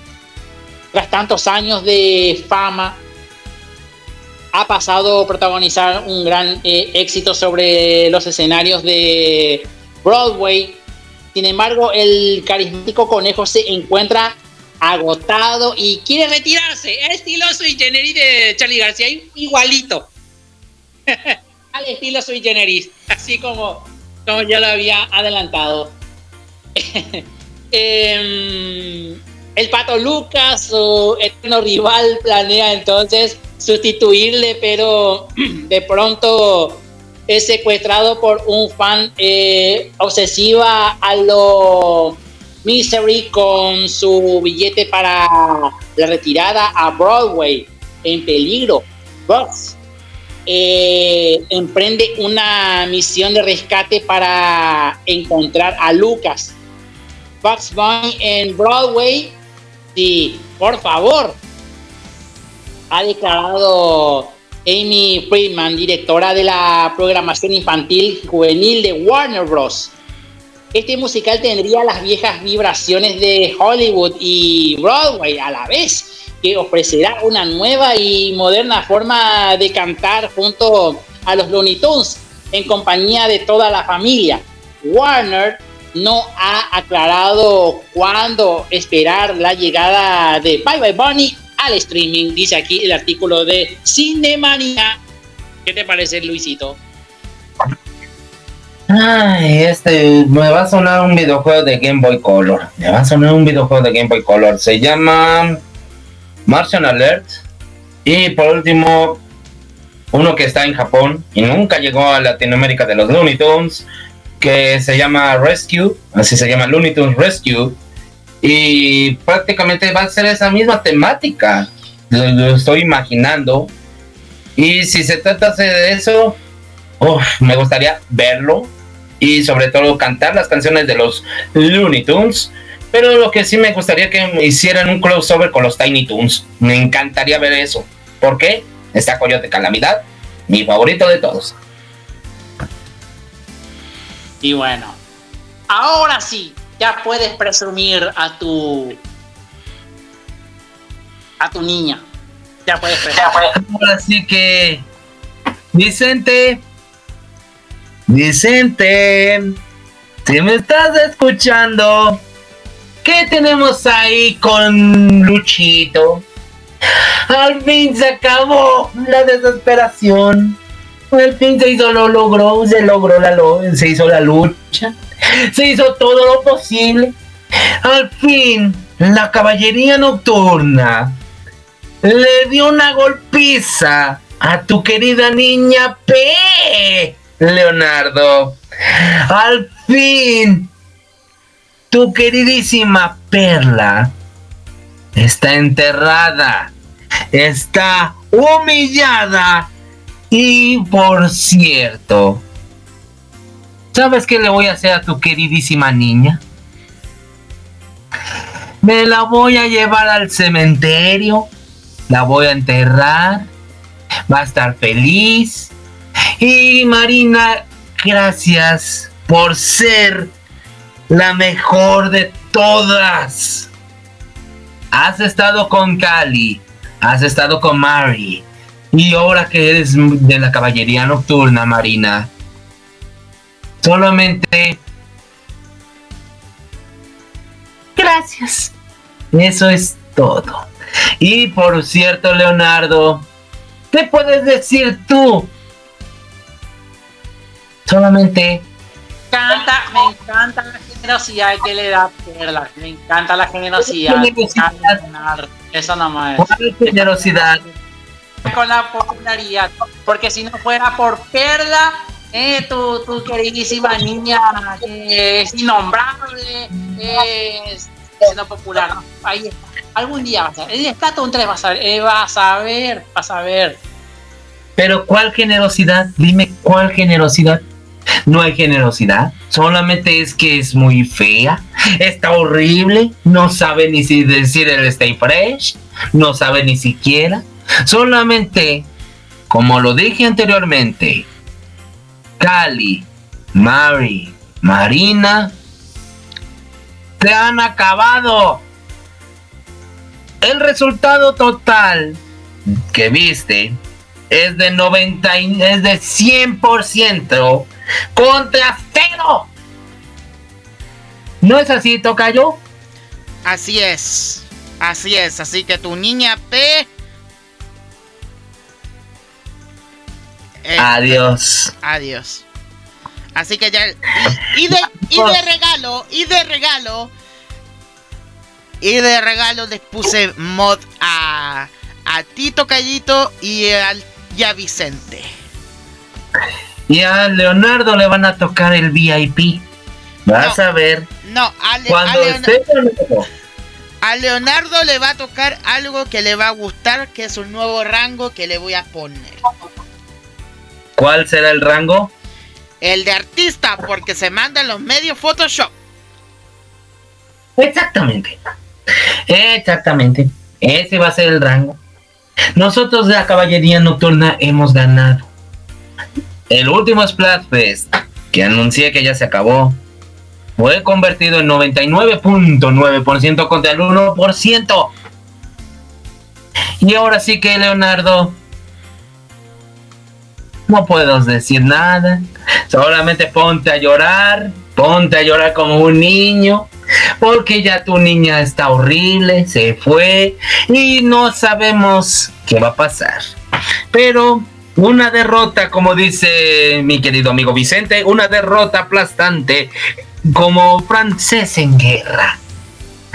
tras tantos años de fama, ha pasado a protagonizar un gran eh, éxito sobre los escenarios de Broadway. Sin embargo, el carismático conejo se encuentra agotado y quiere retirarse. Estilo sui generis de Charlie García, igualito. <laughs> Al estilo sui generis, así como, como ya lo había adelantado. <laughs> Em, el pato Lucas, su eterno rival, planea entonces sustituirle, pero <clears throat> de pronto es secuestrado por un fan eh, obsesiva a lo Misery con su billete para la retirada a Broadway en peligro. Bugs eh, emprende una misión de rescate para encontrar a Lucas. Bugs Bunny en Broadway. Sí, por favor, ha declarado Amy Friedman, directora de la programación infantil juvenil de Warner Bros. Este musical tendría las viejas vibraciones de Hollywood y Broadway a la vez, que ofrecerá una nueva y moderna forma de cantar junto a los Looney Tunes en compañía de toda la familia. Warner no ha aclarado cuándo esperar la llegada de Bye Bye Bunny al streaming, dice aquí el artículo de Cinemania. ¿Qué te parece, Luisito? Ay, este, me va a sonar un videojuego de Game Boy Color. Me va a sonar un videojuego de Game Boy Color. Se llama Martian Alert. Y por último, uno que está en Japón y nunca llegó a Latinoamérica de los Looney Tunes, que se llama Rescue, así se llama Looney Tunes Rescue. Y prácticamente va a ser esa misma temática. Lo, estoy imaginando. Y si se trata de eso, me gustaría verlo. Y sobre todo cantar las canciones de los Looney Tunes. Pero lo que sí me gustaría que me hicieran un crossover con los Tiny Toons. Me encantaría ver eso. ¿Por qué? Está Coyote Calamidad, mi favorito de todos. Y bueno, ahora sí, ya puedes presumir a tu a tu niña. Ya puedes presumir. Ahora sí que. Vicente. Vicente. Si me estás escuchando. ¿Qué tenemos ahí con Luchito? Al fin se acabó la desesperación. Al fin se hizo lo logró, se logró la se hizo la lucha. Se hizo todo lo posible. Al fin, la caballería nocturna le dio una golpiza a tu querida niña P. Leonardo. Al fin, tu queridísima Perla está enterrada, está humillada y por cierto, ¿sabes qué le voy a hacer a tu queridísima niña? Me la voy a llevar al cementerio, la voy a enterrar, va a estar feliz. Y Marina, gracias por ser la mejor de todas. Has estado con Cali, has estado con Mari. Y ahora que eres de la caballería nocturna, Marina, solamente... Gracias. Eso es todo. Y por cierto, Leonardo, ¿qué puedes decir tú? Solamente Me encanta, me encanta generosidad que le da Perla. Me encanta la generosidad. Ganar. Eso nomás es. ¿cuál generosidad? Con la popularidad. Porque si no fuera por Perla, eh, tu, tu queridísima niña que es innombrable, es siendo popular. ¿no? Ahí está. Algún día vas a ver. El Splatoon 3 vas a ver. eh, vas a ver. Vas a ver. Pero ¿cuál generosidad? Dime cuál generosidad. No hay generosidad. Solamente es que es muy fea. Está horrible. No sabe ni si decir el stay fresh. No sabe ni siquiera. Solamente, como lo dije anteriormente, Cali, Mari, Marina, se han acabado. El resultado total que viste es de 90 y- es de 100% contra cero. ¿No es así, Tocayo? Así es. Así es. Así que tu niña P. Eh, Adiós. Adiós. Así que ya. Y, y de, y de regalo, y de regalo. Y de regalo les puse mod a. A Tito Callito y, al, y a Vicente. Y a Leonardo le van a tocar el VIP. Vas No. a ver No, a, Le- a cuando esté Leonardo. a Leonardo le va a tocar algo que le va a gustar, que es un nuevo rango que le voy a poner. ¿Cuál será el rango? El de artista, porque se mandan los medios Photoshop. Exactamente. Exactamente. Ese va a ser el rango. Nosotros de la caballería nocturna hemos ganado. El último Splatfest, que anuncié que ya se acabó, fue convertido en 99.9% contra el 1%. Y ahora sí que Leonardo, no puedo decir nada. Solamente ponte a llorar, ponte a llorar como un niño porque ya tu niña está horrible, se fue y no sabemos qué va a pasar. Pero una derrota, como dice mi querido amigo Vicente, una derrota aplastante como francés en guerra.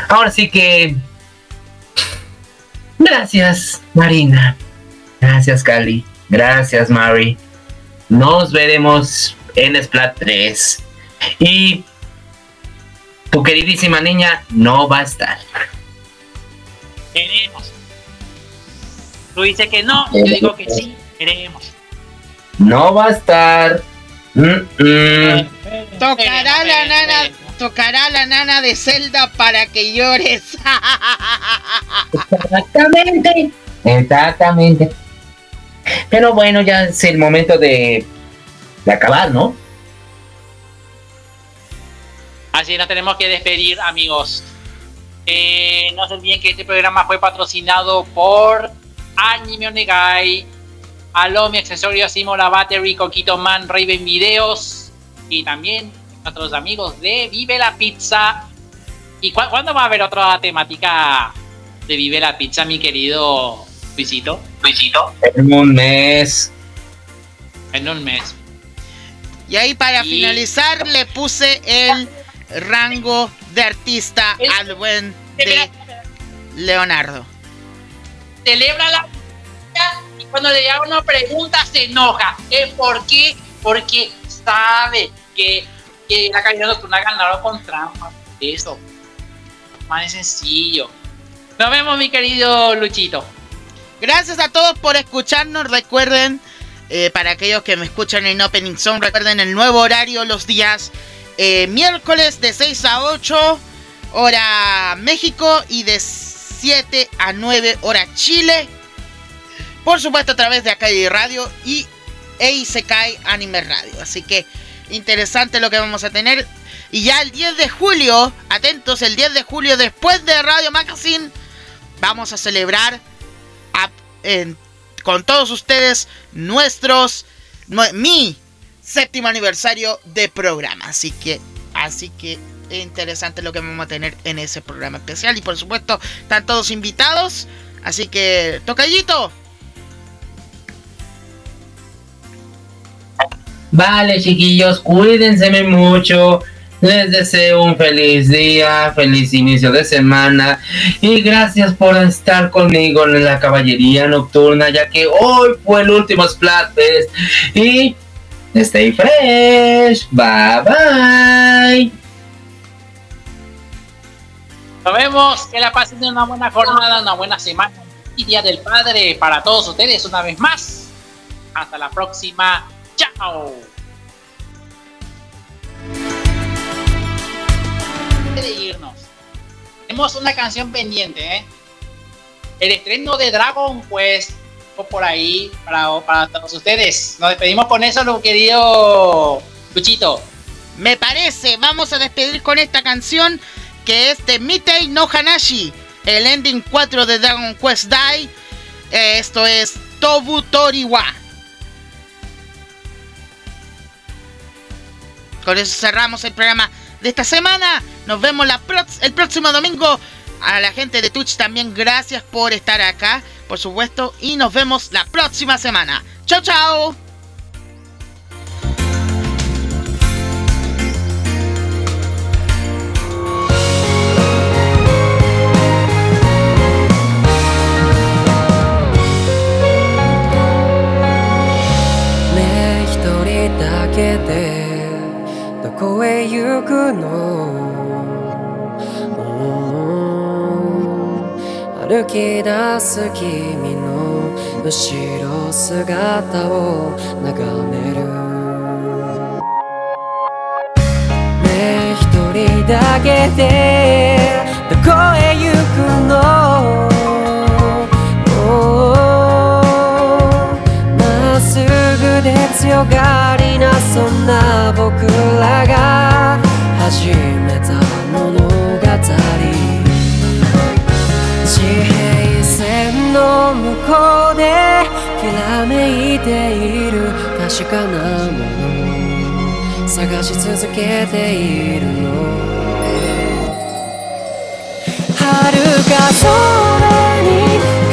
Ahora sí que... Gracias, Marina. Gracias, Cali. Gracias, Mari. Nos veremos en Splat 3. Y tu queridísima niña no va a estar. Queremos. Tú dices que no, yo digo que sí, queremos. No va a estar. Mm, mm. Tocará la nana, tocará la nana de Zelda para que llores. Exactamente. Exactamente. Pero bueno, ya es el momento de, de acabar, ¿no? Así nos tenemos que despedir, amigos. Eh, no se olviden que este programa fue patrocinado por Anime Onegai, Alomi Accesorios, Simola Battery, Coquito Man, Raven Videos y también nuestros amigos de Vive la Pizza. ¿Y cu- cuándo va a haber otra temática de Vive la Pizza, mi querido Luisito? Luisito. En un mes. En un mes. Y ahí para Y- finalizar le puse el rango de artista El- al buen de Leonardo. celebra la cuando le haga una pregunta se enoja. ¿Eh? ¿Por qué? Porque sabe que, que la calidad nocturna ganaron con trampa. Eso. Más sencillo. Nos vemos, mi querido Luchito. Gracias a todos por escucharnos. Recuerden, eh, para aquellos que me escuchan en Opening Zone, recuerden el nuevo horario los días eh, miércoles de 6 a 8, hora México, y de 7 a 9, hora Chile. Por supuesto, a través de Acai Radio y Eisekai Anime Radio. Así que interesante lo que vamos a tener. Y ya el 10 de julio, atentos, el 10 de julio después de Radio Magazine, vamos a celebrar con todos ustedes nuestros, nue- mi séptimo aniversario de programa. Así que, así que es interesante lo que vamos a tener en ese programa especial. Y por supuesto, están todos invitados. Así que, tocallito. Vale, chiquillos, cuídense mucho. Les deseo un feliz día, feliz inicio de semana y gracias por estar conmigo en la caballería nocturna, ya que hoy fue el último Splatfest y stay fresh. Bye bye. Nos vemos, que la pasen una buena jornada, una buena semana y Día del Padre para todos ustedes una vez más. Hasta la próxima. De irnos, tenemos una canción pendiente, ¿eh? El estreno de Dragon Quest por ahí para, para todos ustedes. Nos despedimos con eso, lo querido Luchito. Me parece, vamos a despedir con esta canción que es de Mitei no Hanashi, el ending 4 de Dragon Quest Dai. Eh, esto es Tobu Toriwa. Con eso cerramos el programa de esta semana. Nos vemos la el próximo domingo. A la gente de Twitch también gracias por estar acá, por supuesto. Y nos vemos la próxima semana. Chao, chao. こへ行くの？うん。歩き出す君の後ろ姿を眺める。ね一人だけでどこへ行くの？強がりなそんな僕らが始めた物語地平線の向こうできらめいている確かなもの探し続けているの。遥か空に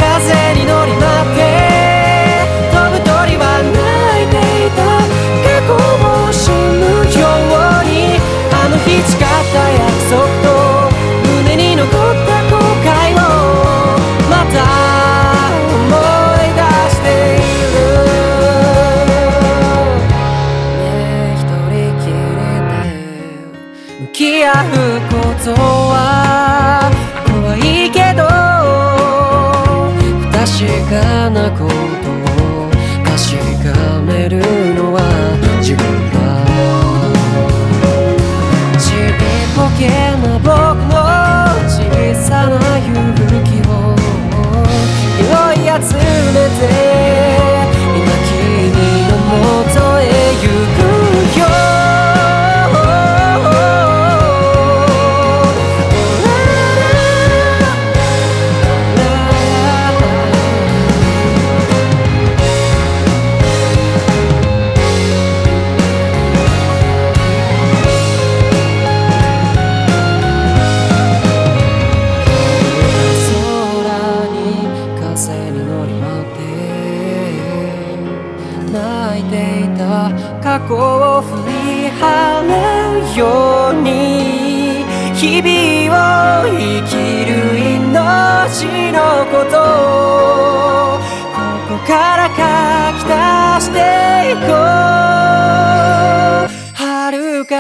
風に乗りまってした約束と胸に残った後悔をまた思い出している。ねえ一人きりで向き合うことは holiday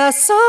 coração.